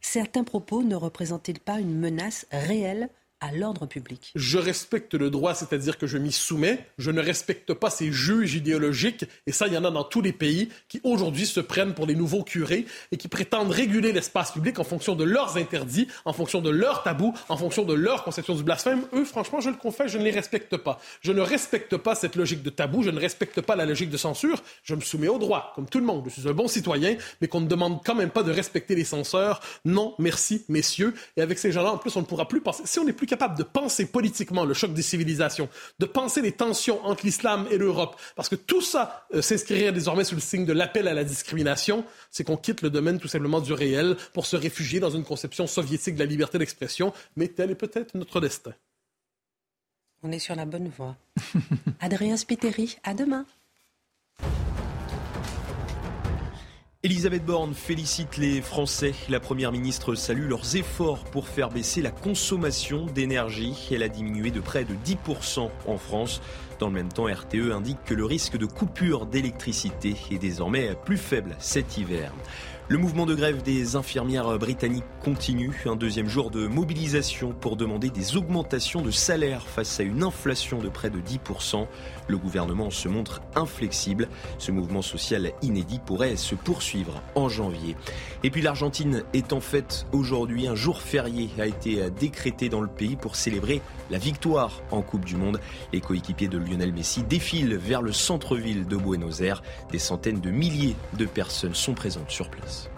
Certains propos ne représentent-ils pas une menace réelle à l'ordre public. Je respecte le droit, c'est-à-dire que je m'y soumets. Je ne respecte pas ces juges idéologiques, et ça, il y en a dans tous les pays, qui aujourd'hui se prennent pour les nouveaux curés et qui prétendent réguler l'espace public en fonction de leurs interdits, en fonction de leurs tabous, en fonction de leur conception du blasphème. Eux, franchement, je le confesse, je ne les respecte pas. Je ne respecte pas cette logique de tabou, je ne respecte pas la logique de censure. Je me soumets au droit, comme tout le monde. Je suis un bon citoyen, mais qu'on ne demande quand même pas de respecter les censeurs. Non, merci, messieurs. Et avec ces gens-là, en plus, on ne pourra plus penser. Si on n'est plus capable de penser politiquement le choc des civilisations, de penser les tensions entre l'islam et l'Europe, parce que tout ça euh, s'inscrirait désormais sous le signe de l'appel à la discrimination, c'est qu'on quitte le domaine tout simplement du réel pour se réfugier dans une conception soviétique de la liberté d'expression, mais tel est peut-être notre destin. On est sur la bonne voie. Adrien Spiteri, à demain. Elisabeth Borne félicite les Français. La Première ministre salue leurs efforts pour faire baisser la consommation d'énergie. Elle a diminué de près de 10% en France. Dans le même temps, RTE indique que le risque de coupure d'électricité est désormais plus faible cet hiver. Le mouvement de grève des infirmières britanniques continue. Un deuxième jour de mobilisation pour demander des augmentations de salaire face à une inflation de près de 10%. Le gouvernement se montre inflexible. Ce mouvement social inédit pourrait se poursuivre en janvier. Et puis l'Argentine est en fait aujourd'hui un jour férié a été décrété dans le pays pour célébrer la victoire en Coupe du Monde. Les coéquipiers de Lionel Messi défilent vers le centre-ville de Buenos Aires. Des centaines de milliers de personnes sont présentes sur place.